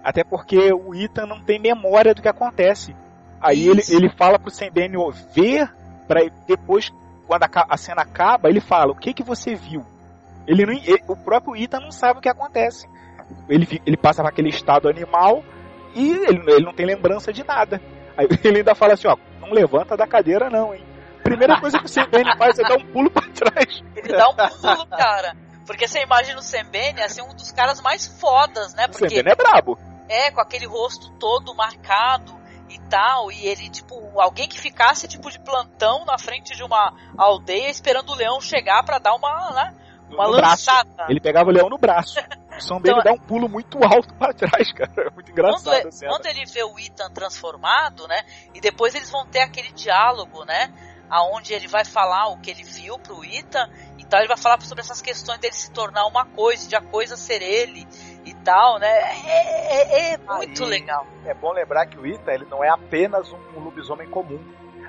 até porque o Ethan não tem memória do que acontece. Aí ele, Isso. ele fala pro Sembene ver, pra depois, quando a, a cena acaba, ele fala, o que que você viu? Ele não, ele- o próprio Ethan não sabe o que acontece. Ele, ele passa para aquele estado animal e ele, ele não tem lembrança de nada. Aí ele ainda fala assim, ó, levanta da cadeira não, hein. Primeira coisa que o Sembene faz é dar um pulo para trás. Ele dá um pulo, cara. Porque você imagina o Sembene, assim, um dos caras mais fodas, né? O Porque Sembene é brabo. é, com aquele rosto todo marcado e tal, e ele, tipo, alguém que ficasse, tipo, de plantão na frente de uma aldeia esperando o leão chegar pra dar uma, né, uma no braço. lançada. Ele pegava o leão no braço. O som dele Então, dá um pulo muito alto para trás, cara. É muito engraçado Quando, quando ele vê o Ethan transformado, né, e depois eles vão ter aquele diálogo, né, aonde ele vai falar o que ele viu pro Ethan, então ele vai falar sobre essas questões dele se tornar uma coisa, de a coisa ser ele e tal, né, é, é- é muito Aí- legal. É bom lembrar que o Ita ele não é apenas um, lobisomem comum.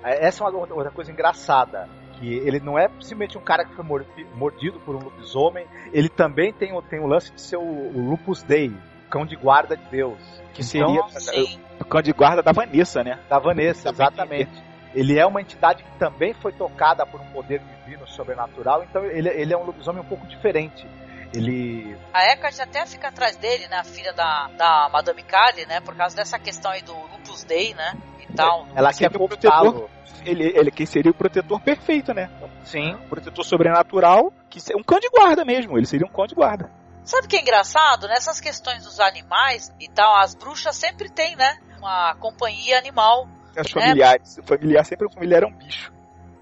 É, Essa é uma outra coisa engraçada. Que ele não é simplesmente um cara que foi mordi- mordido por um lobisomem, ele também tem, o- tem o lance de ser o, o Lupus Dei, cão de guarda de Deus. Que seria Então, sim. o cão de guarda da Vanessa, né? Da Vanessa, exatamente. Ele é uma entidade que também foi tocada por um poder divino sobrenatural, então ele, ele é um lobisomem um pouco diferente. Ele. A Eckhart até fica atrás dele, né? A filha da, da Madame Kali, né? Por causa dessa questão aí do Lupus Dei, né? E tal. Ela quer o protegê-lo. Ele, ele que seria o protetor perfeito, né? Sim. Um protetor sobrenatural, que se- um cão de guarda mesmo. Ele seria um cão de guarda. Sabe o que é engraçado? Nessas questões dos animais e tal, as bruxas sempre têm, né? Uma companhia animal. Os familiares. O familiar sempre o familiar é um bicho.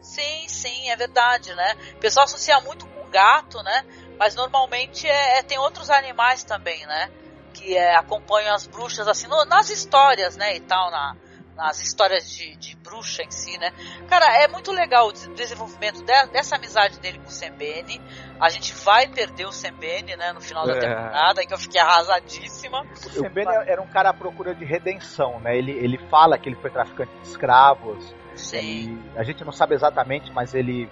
Sim, sim, é verdade, né? O pessoal associa muito com gato, né? Mas normalmente é, é- tem outros animais também, né? Que é, acompanham as bruxas, assim, no- nas histórias, né? E tal, na, nas histórias de, de bruxa em si, né? Cara, é muito legal o des- desenvolvimento de- dessa amizade dele com o Sembene. A gente vai perder o Sembene, né? No final da É. temporada, que eu fiquei arrasadíssima. O Sembene era um cara à procura de redenção, né? Ele, ele fala que ele foi traficante de escravos. Sim. E a gente não sabe exatamente, mas ele.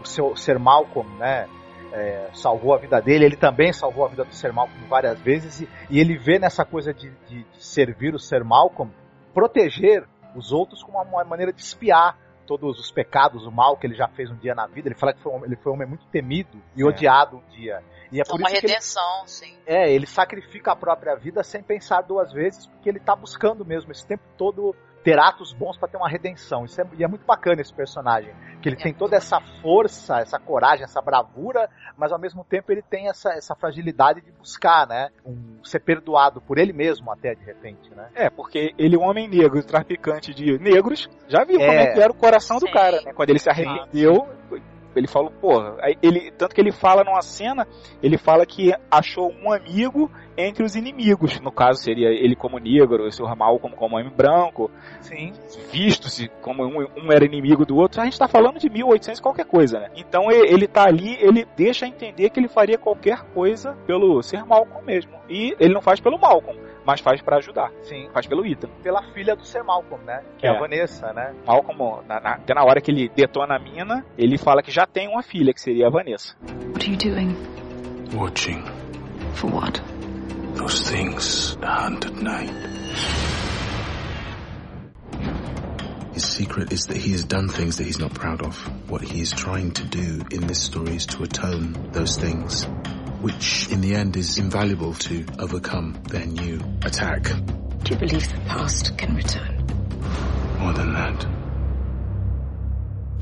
O seu Sir Malcolm, né? É, salvou a vida dele, ele também salvou a vida do Sir Malcolm várias vezes, e, e ele vê nessa coisa de, de- de servir o Sir Malcolm, proteger os outros como uma maneira de espiar todos os pecados, o mal que ele já fez um dia na vida. Ele fala que foi um, ele foi um homem muito temido e É. odiado um dia. E é por uma isso que ele, redenção, sim. é, ele sacrifica a própria vida sem pensar duas vezes, porque ele tá buscando mesmo esse tempo todo ter atos bons para ter uma redenção. Isso é, e é muito bacana esse personagem, que ele É. tem toda essa força, essa coragem, essa bravura, mas ao mesmo tempo ele tem essa, essa fragilidade de buscar, né, um, ser perdoado por ele mesmo até de repente, né? É, porque ele é um homem negro, traficante de negros, já viu É. como é que era o coração do Sim. cara, né? Quando ele se arrependeu, ele falou, porra, ele, tanto que ele fala numa cena, ele fala que achou um amigo entre os inimigos, no caso seria ele como negro, o seu Ramal como, como homem branco, Sim. visto-se como um, um era inimigo do outro, a gente tá falando de 1800 qualquer coisa, né? Então ele, ele tá ali, ele deixa entender que ele faria qualquer coisa pelo ser Malcolm mesmo, e ele não faz pelo Malcolm, mas faz pra ajudar, Sim. faz pelo Ethan. Pela filha do Sir Malcolm, né? Que é, É. a Vanessa, né? Malcolm, na, na, até na hora que ele detona a mina, ele fala que já tem uma filha, que seria a Vanessa. What are you doing? Watching For what? those things that hunt at night. His secret is that he has done things that he's not proud of. What he is trying to do in this story is to atone those things, which in the end is invaluable to overcome their new attack. Do you believe the past can return? More than that,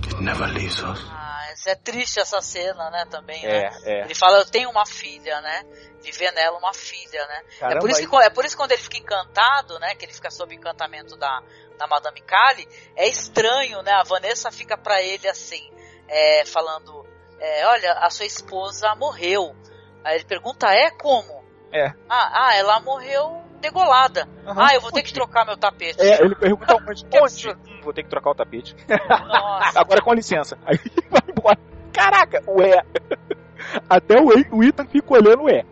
it never leaves us. Ah, é triste essa cena, né, também, né? É, é. Ele fala, eu tenho uma filha, né? Viver nela uma filha, né? é, Caramba, por isso que, é por isso que quando ele fica encantado, né? Que ele fica sob encantamento da, da Madame Kali, é estranho, né? A Vanessa fica pra ele assim, é, falando, é, olha, a sua esposa morreu. Aí ele pergunta, é como? É. Ah, ah ela morreu degolada. Aham. Ah, eu vou ter que trocar meu tapete. É, ele pergunta onde? Onde? Hum, vou ter que trocar o tapete. Nossa. Agora com licença. Aí vai embora. Caraca, ué. Até o, o Ethan fica olhando, ué.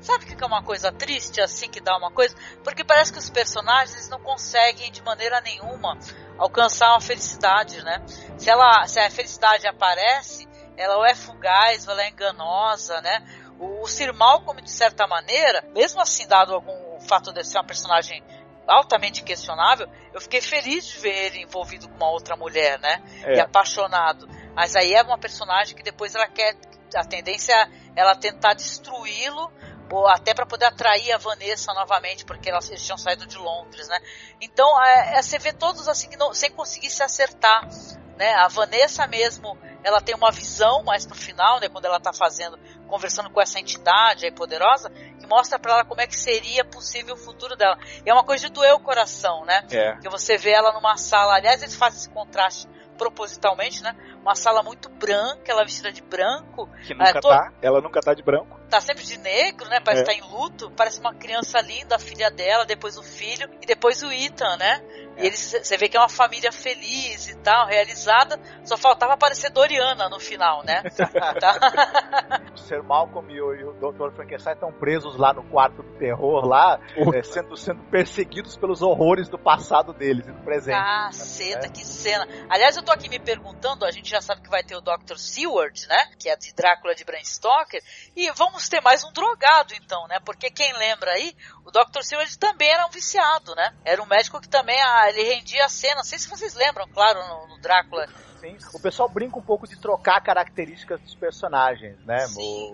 Sabe o que é uma coisa triste, assim, que dá uma coisa? Porque parece que os personagens não conseguem, de maneira nenhuma, alcançar uma felicidade, né? Se, ela, se a felicidade aparece, ela ou é fugaz, ou ela é enganosa, né? O, o Sir Malcolm, de certa maneira, mesmo assim, dado algum o fato de ser uma personagem altamente questionável, eu fiquei feliz de ver ele envolvido com uma outra mulher, né? É. E apaixonado. Mas aí é uma personagem que depois ela quer. A tendência é ela tentar destruí-lo, ou até para poder atrair a Vanessa novamente, porque elas eles tinham saído de Londres, né? Então é, é, você vê todos assim não- sem conseguir se acertar. Né? A Vanessa mesmo, ela tem uma visão mais pro final, né? Quando ela tá fazendo, conversando com essa entidade aí poderosa, que mostra para ela como é que seria possível o futuro dela. E é uma coisa de doer o coração, né? É. que você vê ela numa sala, aliás, eles fazem esse contraste propositalmente, né? Uma sala muito branca, ela vestida de branco, Que nunca É, tô- tá. Ela nunca tá de branco. tá sempre de negro, né? Parece É. estar em luto, parece uma criança linda, a filha dela, depois o filho e depois o Ethan, né? E eles, você vê que é uma família feliz e tal, realizada, só faltava aparecer Doriana no final, né? Tá? O Sir Malcolm e o, e o Dr. Frankenstein estão presos lá no quarto do terror, lá, é, sendo, sendo perseguidos pelos horrores do passado deles e do presente. Caceta, que cena. Aliás, eu tô aqui me perguntando, a gente já sabe que vai ter o Dr. Seward, né? Que é de Drácula de Bram Stoker. E vamos ter mais um drogado, então, né? Porque quem lembra aí, o Dr. Seward também era um viciado, né? Era um médico que também, ah, ele rendia a cena. Não sei se vocês lembram, claro, no, no Drácula. Sim. O pessoal brinca um pouco de trocar características dos personagens, né? Sim.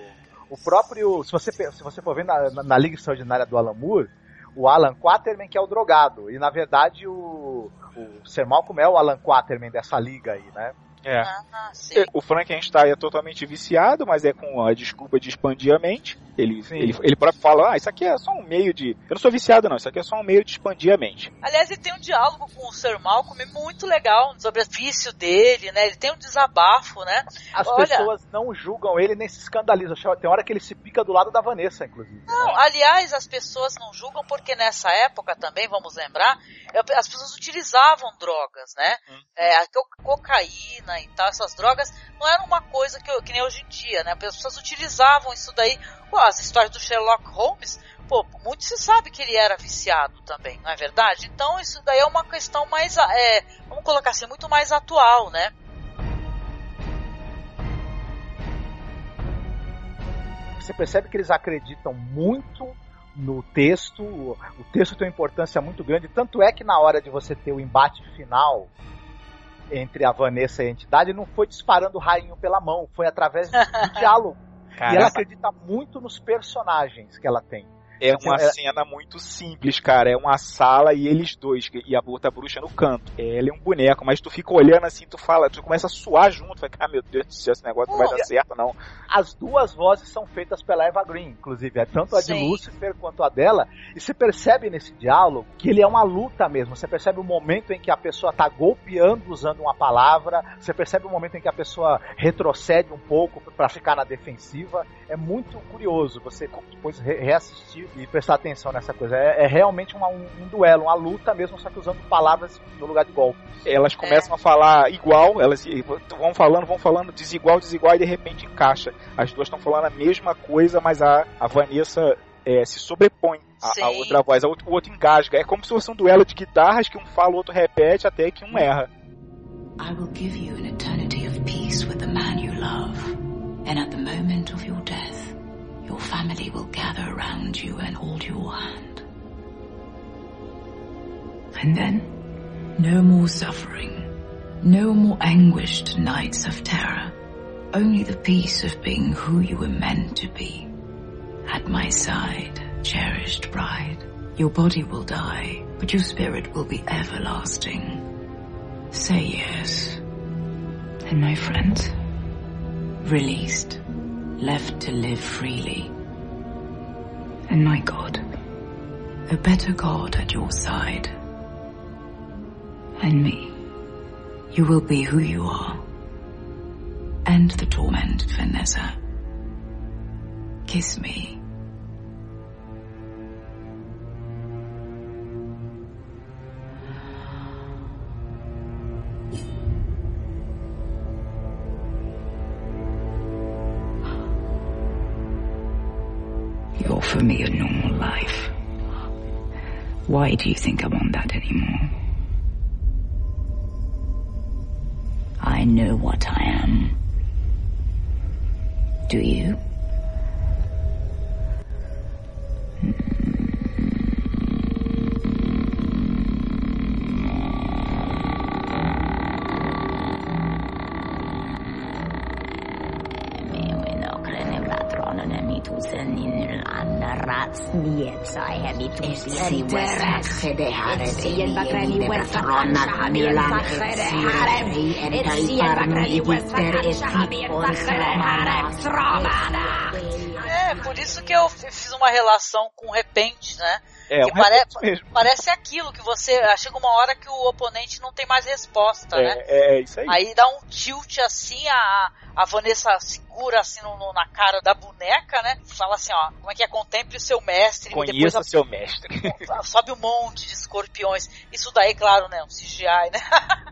O, O próprio, se você, se você for ver na, na, na Liga Extraordinária do Alan Moore, o Alan Quaterman que é o drogado. E na verdade o, o Sir Malcolm é o Alan Quaterman dessa liga aí, né? É. Ah, sim. O Frankenstein é totalmente viciado, mas é com a desculpa de expandir a mente. Ele, Sim. ele, ele próprio fala, ah, isso aqui é só um meio de. Eu não sou viciado, não, isso aqui é só um meio de expandir a mente. Aliás, ele tem um diálogo com o Sir Malcolm muito legal sobre o vício dele, né? Ele tem um desabafo, né? As Olha- pessoas não julgam ele nem se escandalizam. Tem hora que ele se pica do lado da Vanessa, inclusive. Não, aliás, as pessoas não julgam porque nessa época também, vamos lembrar, é, as pessoas utilizavam drogas, né? É, a co- cocaína e tal, essas drogas não era uma coisa que, que nem hoje em dia, né? As pessoas utilizavam isso daí. Pô, as histórias do Sherlock Holmes, pô, muito se sabe que ele era viciado também, não é verdade? Então isso daí é uma questão mais, é, vamos colocar assim, muito mais atual, né? Você percebe que eles acreditam muito no texto, o texto tem uma importância muito grande, tanto é que na hora de você ter o embate final entre a Vanessa e a entidade, não foi disparando o rainho pela mão, foi através do diálogo. E ela acredita muito nos personagens que ela tem. É uma é- cena muito simples, cara. É uma sala e eles dois, e a outra bruxa no canto. Ela é um boneco, mas tu fica olhando assim, tu fala, tu começa a suar junto, vai, ah, meu Deus do céu, esse negócio não vai dar certo, não. As duas vozes são feitas pela Eva Green, inclusive, é tanto a de Sim. Lucifer quanto a dela. E você percebe nesse diálogo que ele é uma luta mesmo. Você percebe o momento em que a pessoa tá golpeando usando uma palavra, você percebe o momento em que a pessoa retrocede um pouco para ficar na defensiva. É muito curioso você depois re- reassistir e prestar atenção nessa coisa. É, é realmente uma- um, um duelo, uma luta mesmo, só que usando palavras no lugar de golpe. Elas começam a falar igual, elas vão falando, vão falando desigual, desigual, e de repente encaixa. As duas estão falando a mesma coisa, mas a, a Vanessa é, se sobrepõe à, outra voz, a outro- o outro engasga. É como se fosse um duelo de guitarras que um fala, o outro repete, até que um erra. I will give you an eternity of peace with the man you love. And at the moment of your death, your family will gather around you and hold your hand. And then, no more suffering, no more anguished nights of terror, only the peace of being who you were meant to be. At my side, cherished bride, your body will die, but your spirit will be everlasting. Say yes. And my friend, released, left to live freely. And my God, a better God at your side. And me, you will be who you are. End the torment, Vanessa. Kiss me. Offer me a normal life. Why do you think I want that anymore? I know what I am. Do you? É, por isso que eu fiz uma relação com repente, né? É, um pare- repente mesmo. Parece aquilo que você. ah, Chega uma hora que o oponente não tem mais resposta, né? É, é isso aí. Aí dá um tilt assim, a, a Vanessa segura assim no, no- na cara da boneca, né? Fala assim, ó, como é que é? Contemple o seu mestre. Conheça a- seu mestre. sobe um monte de escorpiões. Isso daí, claro, né? Um CGI, né?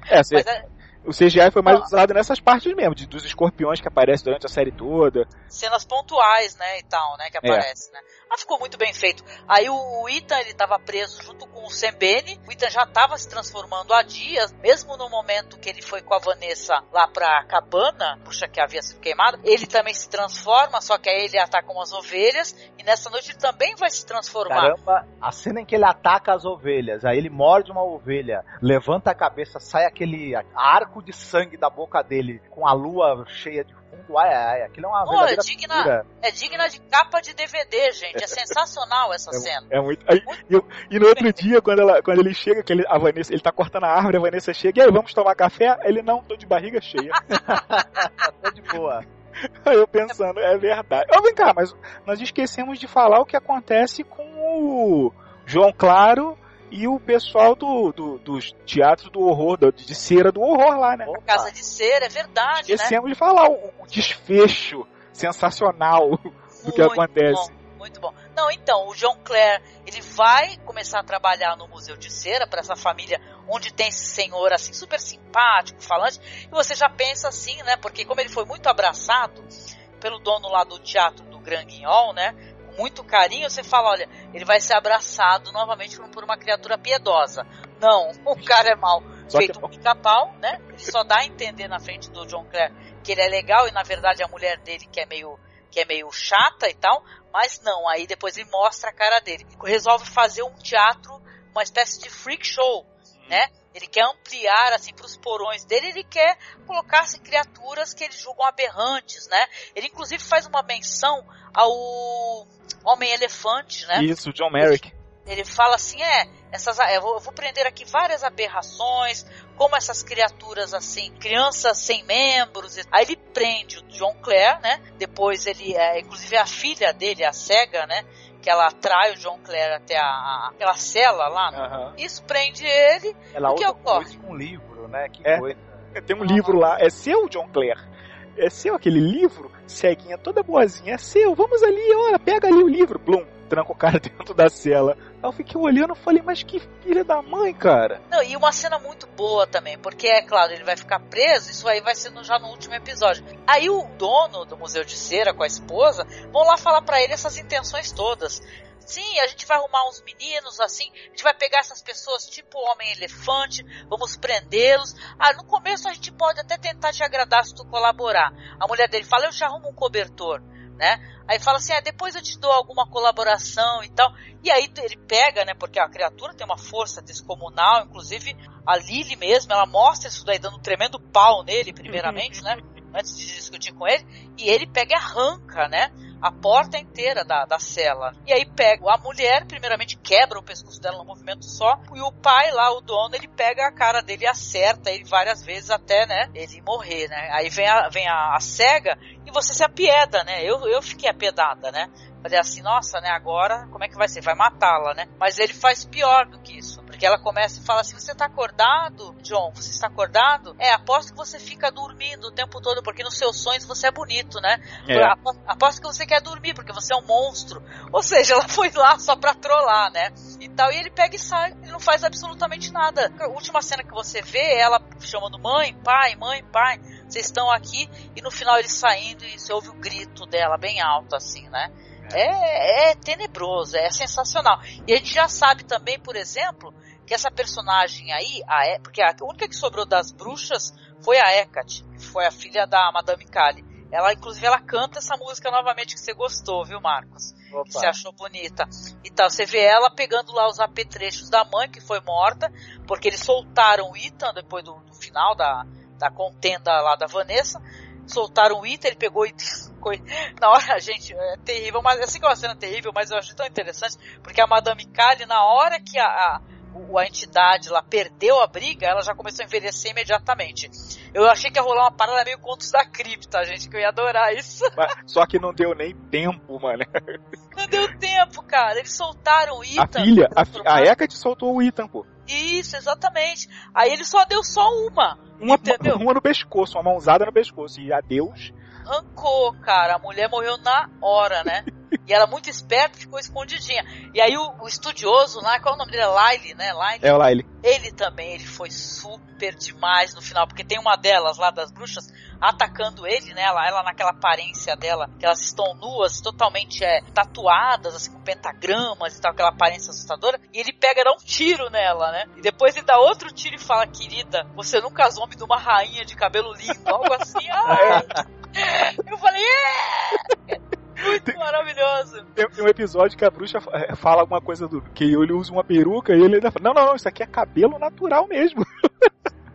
É, você- Mas é o CGI foi mais Ó. usado nessas partes mesmo, de- dos escorpiões que aparecem durante a série toda. cenas pontuais, né, e tal, né, que É. aparece, né. Mas ficou muito bem feito. Aí o, o Ethan, ele tava preso junto com o Sembene, o Ethan já tava se transformando há dias, mesmo no momento que ele foi com a Vanessa lá pra cabana, puxa que havia sido queimada, ele também se transforma, só que aí ele ataca umas ovelhas, e nessa noite ele também vai se transformar. Caramba, a cena em que ele ataca as ovelhas, aí ele morde uma ovelha, levanta a cabeça, sai aquele arco de sangue da boca dele com a lua cheia de fundo, ai, ai, aquilo é uma Pô, verdadeira é digna-. É digna de capa de DVD, gente. É sensacional essa cena. É muito. aí, e, eu- e no outro dia, quando, ela, quando ele chega, que ele, a Vanessa, ele tá cortando a árvore, a Vanessa chega, e aí, vamos tomar café? Ele não, tô de barriga cheia. Tá de boa. Aí eu pensando, é verdade. Ó, vem cá, mas nós esquecemos de falar o que acontece com o João Claro e o pessoal do, do- dos teatros do horror, do- de cera do horror lá, né? Casa de cera, é verdade, né? Esquecemos de falar o, o desfecho sensacional do que Muito acontece. bom, muito bom. Não, então, o João Clare, ele vai começar a trabalhar no Museu de Cera para essa família onde tem esse senhor assim super simpático, falante, e você já pensa assim, né? Porque como ele foi muito abraçado pelo dono lá do teatro do Gran Guignol, né? Muito carinho, você fala, olha, ele vai ser abraçado novamente por- uma criatura piedosa. Não, o cara é mal Só que- feito um pica-pau, né? Ele só dá a entender na frente do John Clare que ele é legal e na verdade a mulher dele que é meio que é meio chata e tal, mas não, aí depois ele mostra a cara dele. Resolve fazer um teatro, uma espécie de freak show, né? Ele quer ampliar assim para os porões dele, ele quer colocar assim, criaturas que ele julgam aberrantes, né? Ele inclusive faz uma menção ao homem elefante, né? Isso, John Merrick. Ele fala assim, é, essas, eu, vou, eu vou prender aqui várias aberrações, como essas criaturas assim, crianças sem membros. Aí ele prende o John Clare, né? Depois ele, é, inclusive a filha dele, a cega, né? Que ela atrai o John Clare até a, aquela cela lá. Aham. Isso prende ele. Ela O que ocorre? com um livro, né? Que É. coisa. Tem um livro lá, é seu, John Clare? É seu aquele livro? Ceguinha toda boazinha, é seu, vamos ali, olha, pega ali o livro. Blum, tranca o cara dentro da cela. Aí eu fiquei olhando e falei, mas que filha da mãe, cara. Não, e uma cena muito boa também, porque é claro, ele vai ficar preso, isso aí vai ser no- já no último episódio. Aí o dono do Museu de Cera com a esposa vão lá falar pra ele essas intenções todas. Sim, a gente vai arrumar uns meninos assim, a gente vai pegar essas pessoas tipo homem-elefante, vamos prendê-los. Ah, no começo a gente pode até tentar te agradar se tu colaborar. A mulher dele fala, eu te arrumo um cobertor, né? Aí fala assim, ah, depois eu te dou alguma colaboração e tal. E aí ele pega, né? Porque a criatura tem uma força descomunal, inclusive a Lily mesmo, ela mostra isso daí dando um tremendo pau nele, primeiramente, né? Antes de discutir com ele, e ele pega e arranca, né? A porta inteira da, da cela. E aí pega a mulher, primeiramente quebra o pescoço dela num movimento só, e o pai lá, o dono, ele pega a cara dele e acerta ele várias vezes até, né? Ele morrer, né? Aí vem a, vem a, a cega e você se apieda, né? Eu, eu fiquei apiedada, né? Falei assim, nossa, né, agora como é que vai ser? Vai matá-la, né? Mas ele faz pior do que isso. Porque ela começa e fala assim, você tá acordado, John? Você está acordado? É, aposto que você fica dormindo o tempo todo, porque nos seus sonhos você é bonito, né? É. Apo- Aposto que você quer dormir, porque você é um monstro. Ou seja, ela foi lá só pra trollar, né? E tal, e ele pega e sai, ele não faz absolutamente nada. A última cena que você vê é ela chamando mãe, pai, mãe, pai, vocês estão aqui, e no final ele saindo e você ouve o grito dela bem alto, assim, né? É, é tenebroso, é sensacional. E a gente já sabe também, por exemplo, que essa personagem aí, a E- porque a única que sobrou das bruxas foi a Hecate, que foi a filha da Madame Kali. Ela, inclusive, ela canta essa música novamente que você gostou, viu, Marcos? Que você achou bonita. E tal, você vê ela pegando lá os apetrechos da mãe, que foi morta, porque eles soltaram o Ethan depois do, do final da, da contenda lá da Vanessa. Soltaram o Ethan, ele pegou e. Na hora, gente, é terrível, mas assim que é uma cena terrível, mas eu achei tão interessante, porque a Madame Kali, na hora que a, a, o- a entidade lá perdeu a briga, ela já começou a envelhecer imediatamente. Eu achei que ia rolar uma parada meio contos da cripta, gente, que eu ia adorar isso. Mas- Só que não deu nem tempo, mano. Não deu tempo, cara. Eles soltaram o A Ethan. filha, a, fi- a Hecate soltou o Ethan, pô. Isso, exatamente. Aí ele só deu só uma. Uma, Entendeu? uma no pescoço, uma mãozada no pescoço. E adeus. Arrancou, cara. A mulher morreu na hora, né? E ela muito esperta ficou escondidinha. E aí o, o estudioso lá, qual é o nome dele? É Lyle, né? Lyle. É lá ele. Ele também, ele foi super demais no final, porque tem uma delas lá das bruxas atacando ele, né? Ela, ela naquela aparência dela, que elas estão nuas, totalmente é, tatuadas, assim, com pentagramas e tal, aquela aparência assustadora. E ele pega dá um tiro nela, né? E depois ele dá outro tiro e fala, querida, você nunca homem de uma rainha de cabelo lindo, algo assim. Ah! Eu falei, é! Muito maravilhoso. Tem, tem um episódio que a bruxa eh, fala alguma coisa do. que ele usa uma peruca e ele ainda fala: Não, não, não, isso aqui é cabelo natural mesmo.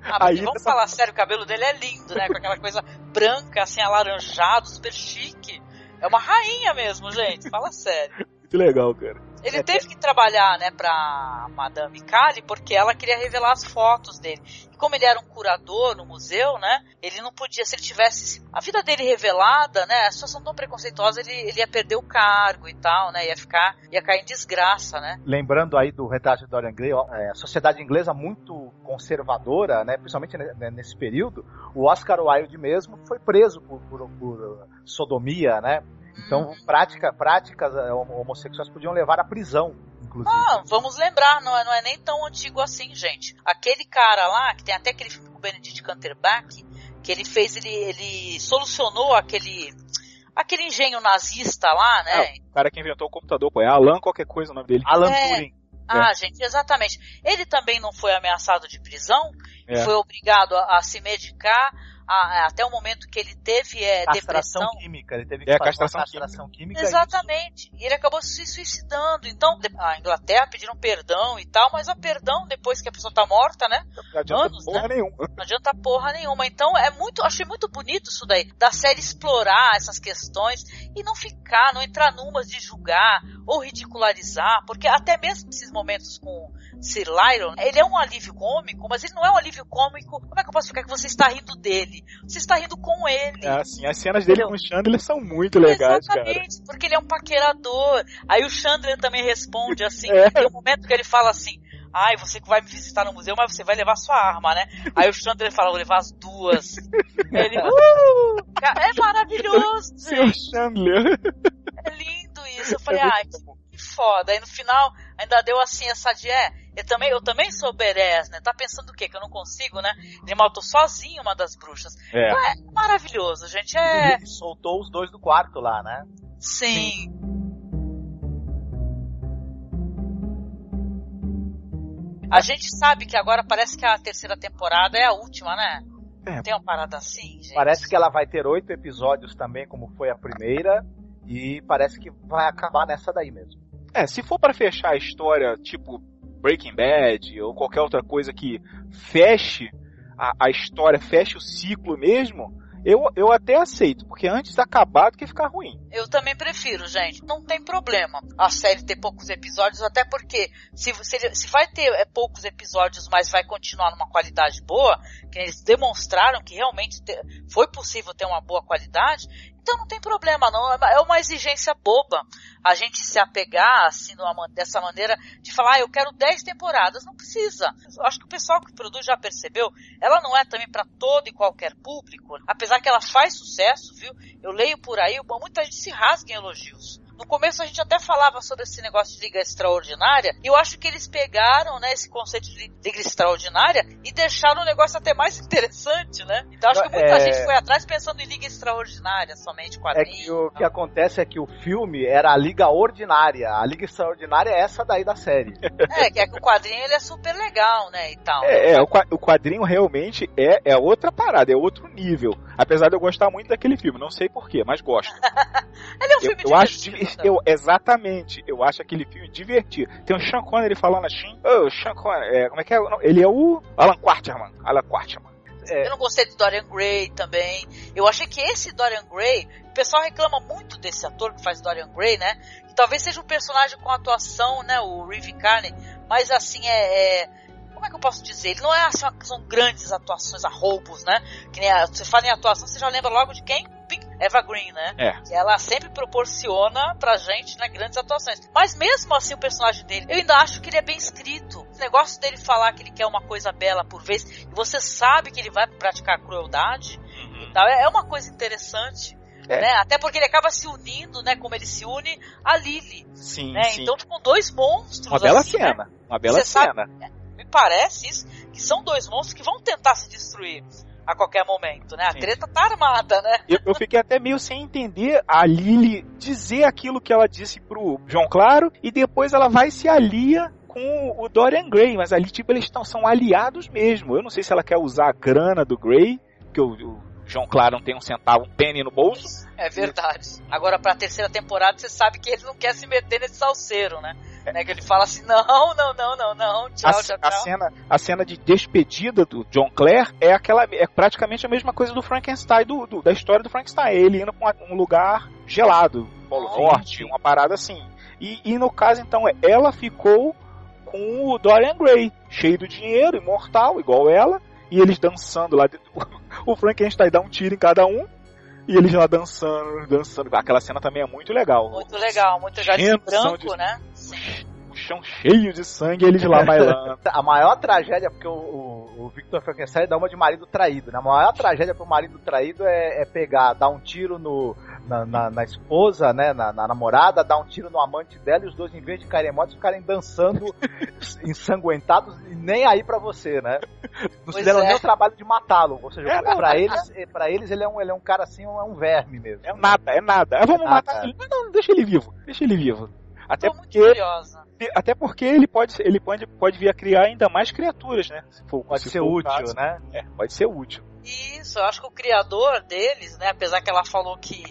Ah, Aí vamos essa- falar sério, o cabelo dele é lindo, né? Com aquela coisa branca, assim, alaranjado, super chique. É uma rainha mesmo, gente. Fala sério. Muito legal, cara. Ele É, teve que trabalhar, né, pra Madame Kali, porque ela queria revelar as fotos dele. E como ele era um curador no museu, né, ele não podia, se ele tivesse a vida dele revelada, né, a situação tão preconceituosa, ele, ele ia perder o cargo e tal, né, ia ficar, ia cair em desgraça, né. Lembrando aí do retrato de Dorian Gray, é, a sociedade inglesa muito conservadora, né, principalmente ne- ne- nesse período, o Oscar Wilde mesmo foi preso por, por- por sodomia, né? Então, prática, práticas eh, homo- homossexuais podiam levar à prisão, inclusive. Ah, vamos lembrar, não é, não é nem tão antigo assim, gente. Aquele cara lá, que tem até aquele filme com o Benedict Cumberbatch, que ele fez, ele, ele solucionou aquele, aquele engenho nazista lá, né, O cara que inventou o computador, pô, é Alan qualquer coisa o nome dele. Alan É. Turing. Ah, gente, exatamente. Ele também não foi ameaçado de prisão, É. foi obrigado a, a se medicar a- até o momento que ele teve é, Castração depressão. química, ele teve que É, fazer castração uma castração química. Exatamente. E ele acabou se suicidando. Então, de- a Inglaterra pediram perdão e tal, mas a perdão depois que a pessoa tá morta, né? Não adianta anos, porra nenhuma. Não adianta porra nenhuma. Então é muito, achei muito bonito isso daí, da série explorar essas questões e não ficar, não entrar numas de julgar ou ridicularizar, porque até mesmo esses momentos com Sir Lyron, ele é um alívio cômico, mas ele não é um alívio cômico. Como é que eu posso ficar que você está rindo dele? Você está rindo com ele. É assim, as cenas dele com o Chandler são muito legais, cara. Exatamente, porque ele é um paquerador. Aí o Chandler também responde assim, É. tem um momento que ele fala assim, ai, você que vai me visitar no museu, mas você vai levar sua arma, né? Aí o Chandler fala, vou levar as duas. ele, uh! Cara, É maravilhoso, Seu. Chandler. É lindo isso. Eu falei, É ai, que foda. Aí no final, ainda deu assim essa de, é, eu também, eu também sou berés, né? Tá pensando o quê? Que eu não consigo, né? Ele matou sozinho uma das bruxas. É. Então é maravilhoso, gente. É, soltou os dois do quarto lá, né? sim. A gente sabe que agora parece que a terceira temporada é a última, né? É. Tem uma parada assim, gente. Parece que ela vai ter oito episódios também, como foi a primeira, e parece que vai acabar nessa daí mesmo. É, se for pra fechar a história, tipo Breaking Bad ou qualquer outra coisa que feche a, a história, feche o ciclo mesmo, eu, eu até aceito, porque antes acabar do que ficar ruim. Eu também prefiro, gente. Não tem problema a série ter poucos episódios, até porque se, se, se vai ter é, poucos episódios, mas vai continuar numa qualidade boa, que eles demonstraram que realmente te- foi possível ter uma boa qualidade, então não tem problema, não. É uma- É uma exigência boba a gente se apegar assim dessa maneira de falar, ah, eu quero 10 temporadas. Não precisa. Eu acho que o pessoal que produz já percebeu. Ela não é também para todo e qualquer público, apesar que ela faz sucesso, viu? Eu leio por aí, muita gente se rasga em elogios. No começo a gente até falava sobre esse negócio de liga extraordinária, e eu acho que eles pegaram, né, esse conceito de liga extraordinária e deixaram o negócio até mais interessante, né? Então acho que muita É. gente foi atrás pensando em liga extraordinária, somente É quadrinhos. que o que acontece é que o filme era a Liga Ordinária. A Liga Extraordinária é essa daí da série. É, que é que o quadrinho ele é super legal, né, e tal. É, é, o, qua- o quadrinho realmente é, é outra parada, é outro nível. Apesar de eu gostar muito daquele filme, não sei porquê, mas gosto. Ele é um Eu, filme eu acho eu, exatamente, eu acho aquele filme divertido. Tem o Sean Connery falando assim, ô, Sean Connery, é, como é que é? Ele é o Alan Quarterman, Alan Quarterman. Eu não gostei do Dorian Gray também. Eu achei que esse Dorian Gray, o pessoal reclama muito desse ator que faz Dorian Gray, né? Que talvez seja um personagem com atuação, né? O Reeve Carney, mas assim é, é- como é que eu posso dizer? Ele não é assim, uma- são grandes atuações a roubos, né? Que nem a, você fala em atuação, você já lembra logo de quem? Eva Green, né? É. Que ela sempre proporciona pra gente, né, grandes atuações. Mas mesmo assim, o personagem dele, eu ainda acho que ele é bem escrito. O negócio dele falar que ele quer uma coisa bela por vez, e você sabe que ele vai praticar crueldade, e tal, é é uma coisa interessante. É. Né? Até porque ele acaba se unindo, né? Como ele se une a Lily. Sim, Né? sim. Então, com dois monstros. uma bela assim, né? cena, uma bela Você sabe- cena. Me parece isso, que são dois monstros que vão tentar se destruir a qualquer momento, né? A Sim. treta tá armada, né? Eu, eu fiquei até meio sem entender a Lily dizer aquilo que ela disse pro João Claro e depois ela vai se alia com o Dorian Gray, mas ali tipo eles tão, são aliados mesmo. Eu não sei se ela quer usar a grana do Gray, que o, o João Claro não tem um centavo, um penny no bolso. É verdade. Agora, pra terceira temporada, você sabe que ele não quer se meter nesse salseiro, né? né? Que ele fala assim, não, não, não, não, não, tchau, a, tchau, a tchau. cena, a cena de despedida do John Clare é aquela é praticamente a mesma coisa do Frankenstein do, do- da história do Frankenstein. Ele indo pra um lugar gelado, Polo Norte, uma parada assim. E, e no caso então é, ela ficou com o Dorian Gray, cheio do dinheiro, imortal, igual ela, e eles dançando lá. O Frankenstein dá um tiro em cada um. E eles lá dançando, dançando. Aquela cena também é muito legal. Muito legal, muito legal. Branco, de- né? O chão cheio de sangue, eles lá bailando. A maior tragédia, porque o, o, o Victor Frankenstein dá uma de marido traído, né? A maior tragédia pro marido traído é, é pegar, dar um tiro no, na, na- na esposa, né? Na, na namorada, dar um tiro no amante dela e os dois, em vez de ficarem mortos, ficarem dançando ensanguentados e nem aí pra você, né? Não Pois fizeram é. nem o trabalho de matá-lo. Ou seja, É, não, pra, é eles, é, pra eles ele é, um, ele é um cara assim, um, é um verme mesmo. É nada, é nada. Ah, vamos É matar nada. ele. Não, não, deixa ele vivo. Deixa ele vivo. Até Tô muito porque, curiosa. até porque ele pode, ele pode, pode vir a criar ainda mais criaturas, né? Se for, Pode se ser útil, caso. né? É, pode ser útil. Isso, eu acho que o criador deles, né, apesar que ela falou que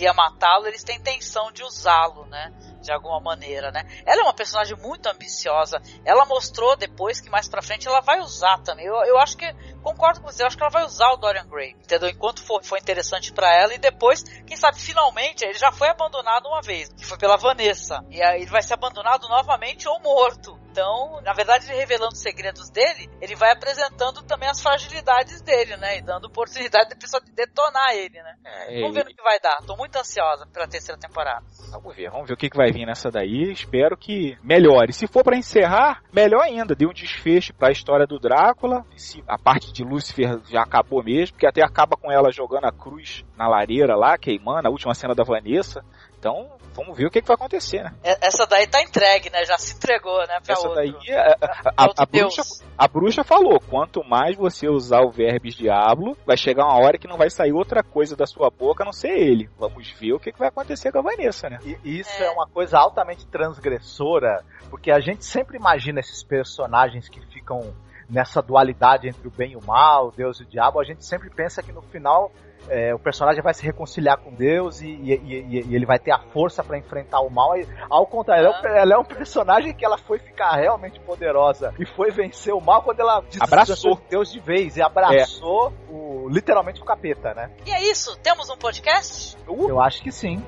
queria matá-lo, eles têm intenção de usá-lo, né, de alguma maneira, né. Ela é uma personagem muito ambiciosa. Ela mostrou depois que mais pra frente ela vai usar também. Eu, eu acho que concordo com você, eu acho que ela vai usar o Dorian Gray, entendeu? Enquanto for, foi interessante pra ela e depois, quem sabe finalmente ele já foi abandonado uma vez, que foi pela Vanessa. E aí ele vai ser abandonado novamente ou morto. Então, na verdade, ele revelando os segredos dele, ele vai apresentando também as fragilidades dele, né? E dando oportunidade da pessoa de detonar ele, né? Vamos ver no que vai dar. Tô muito ansiosa pela terceira temporada. Vamos ver, vamos ver o que, que vai vir nessa daí. Espero que melhore. Se for pra encerrar, melhor ainda. Dê um desfecho pra história do Drácula. Se a parte de Lúcifer já acabou mesmo, porque até acaba com ela jogando a cruz na lareira lá, queimando, a última cena da Vanessa. Então, vamos ver o que, que vai acontecer, né? Essa daí tá entregue, né? Já se entregou, né? Pra Essa outro. daí, a, a- a- outro a bruxa, a bruxa falou: quanto mais você usar o verbes diablo, vai chegar uma hora que não vai sair outra coisa da sua boca a não ser ele. Vamos ver o que, que vai acontecer com a Vanessa, né? E isso É. é. uma coisa altamente transgressora, porque a gente sempre imagina esses personagens que ficam nessa dualidade entre o bem e o mal, Deus e o diabo. A gente sempre pensa que no final é, o personagem vai se reconciliar com Deus e, e- e- e ele vai ter a força para enfrentar o mal. E, ao contrário, ela é, um, ela é um personagem que ela foi ficar realmente poderosa e foi vencer o mal quando ela Abraçou. Deus de vez e abraçou o, literalmente o capeta, né? E é isso. Temos um podcast? Eu acho que sim.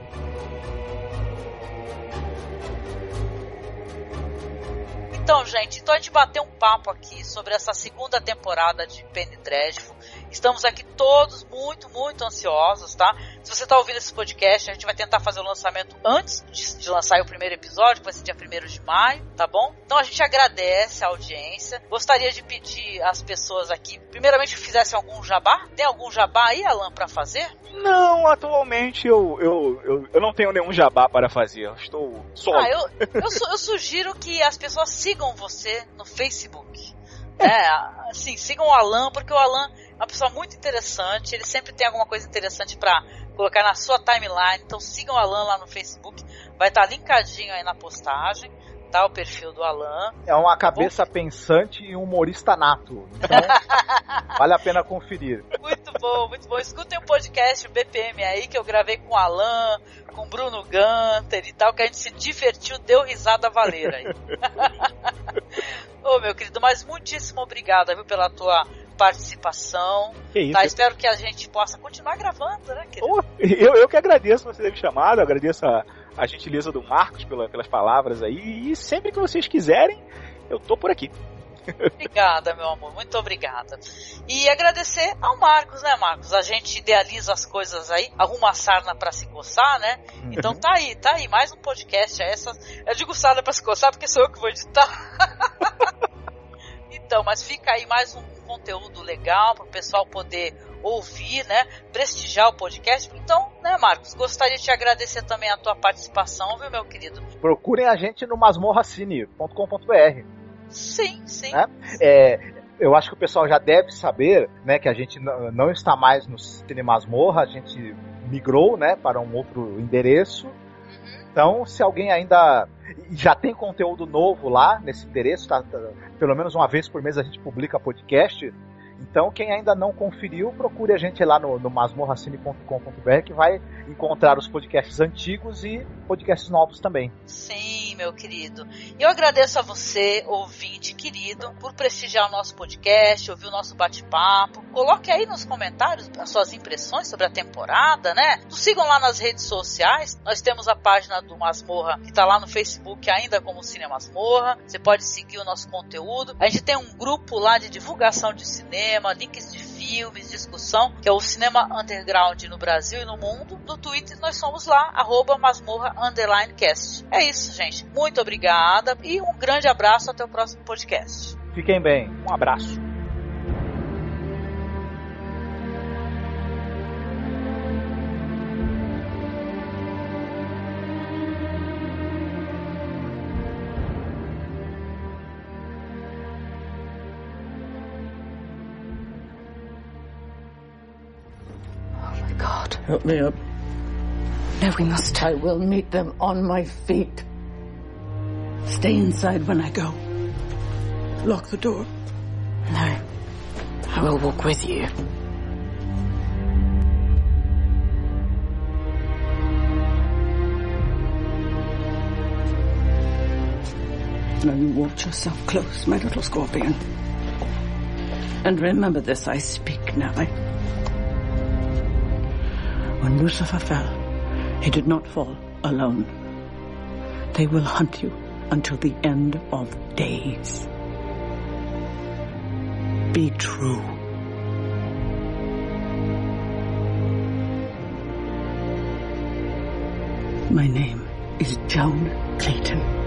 Então, gente, então a gente bateu um papo aqui sobre essa segunda temporada de Penny Dreadful. Estamos aqui todos muito, muito ansiosos, tá? Se você tá ouvindo esse podcast, a gente vai tentar fazer o lançamento antes de, de lançar o primeiro episódio, que vai ser dia 1 de maio, tá bom? Então a gente agradece a audiência. Gostaria de pedir às pessoas aqui, primeiramente, que fizessem algum jabá. Tem algum jabá aí, Alan, pra fazer? Não, atualmente eu, eu, eu, eu não tenho nenhum jabá para fazer. Eu estou só. Ah, eu, eu, su- eu sugiro que as pessoas sigam você no Facebook. É, assim, sigam o Alan, porque o Alan uma pessoa muito interessante. Ele sempre tem alguma coisa interessante pra colocar na sua timeline. Então sigam o Alan lá no Facebook. Vai estar linkadinho aí na postagem, tá? O perfil do Alan. É uma cabeça pensante e um humorista nato. Então, vale a pena conferir. Muito bom, muito bom. Escutem o podcast BPM aí que eu gravei com o Alan, com o Bruno Gunter e tal, que a gente se divertiu, deu risada valeira aí. Ô meu querido, mas muitíssimo obrigada, viu, pela tua participação. Que isso? Tá, espero que a gente possa continuar gravando, né, querido? Pô, eu, eu que agradeço você ter me chamado, agradeço a, a gentileza do Marcos pela- pelas palavras aí. E sempre que vocês quiserem, eu tô por aqui. Obrigada, meu amor, muito obrigada. E agradecer ao Marcos, né, Marcos? A gente idealiza as coisas aí, arruma sarna pra se coçar, né? Então tá aí, tá aí, mais um podcast. é Essa, eu digo sarna pra se coçar porque sou eu que vou editar. então, mas fica aí mais um conteúdo legal pro pessoal poder ouvir, né? Prestigiar o podcast. Então, né, Marcos, gostaria de te agradecer também a tua participação, viu, meu querido? Procurem a gente no masmorracine.com.br. Sim, sim. Né? É, eu acho que o pessoal já deve saber né, que a gente não está mais no Cine Masmorra, a gente migrou né, para um outro endereço. Então, se alguém ainda já tem conteúdo novo lá nesse endereço, tá, tá- pelo menos uma vez por mês a gente publica podcast. Então, quem ainda não conferiu, procure a gente lá no, no masmorracine.com.br que vai encontrar os podcasts antigos e podcasts novos também. Sim, meu querido. Eu agradeço a você, ouvinte querido, por prestigiar o nosso podcast, ouvir o nosso bate-papo. Coloque aí nos comentários as suas impressões sobre a temporada, né? Nos sigam lá nas redes sociais. Nós temos a página do Masmorra que está lá no Facebook ainda como Cine Masmorra. Você pode seguir o nosso conteúdo. A gente tem um grupo lá de divulgação de cinema, links de filmes, discussão, que é o Cinema Underground no Brasil e no mundo. No Twitter nós somos lá, arroba. É isso, gente. Muito obrigada e um grande abraço até o próximo podcast. Fiquem bem. Um abraço. Help me up. No, we must. I will meet them on my feet. Stay inside when I go. Lock the door. No. I will walk with you. Now you watch yourself close, my little scorpion. And remember this, I speak now. I... When Lucifer fell, he did not fall alone. They will hunt you until the end of days. Be true. My name is Joan Clayton.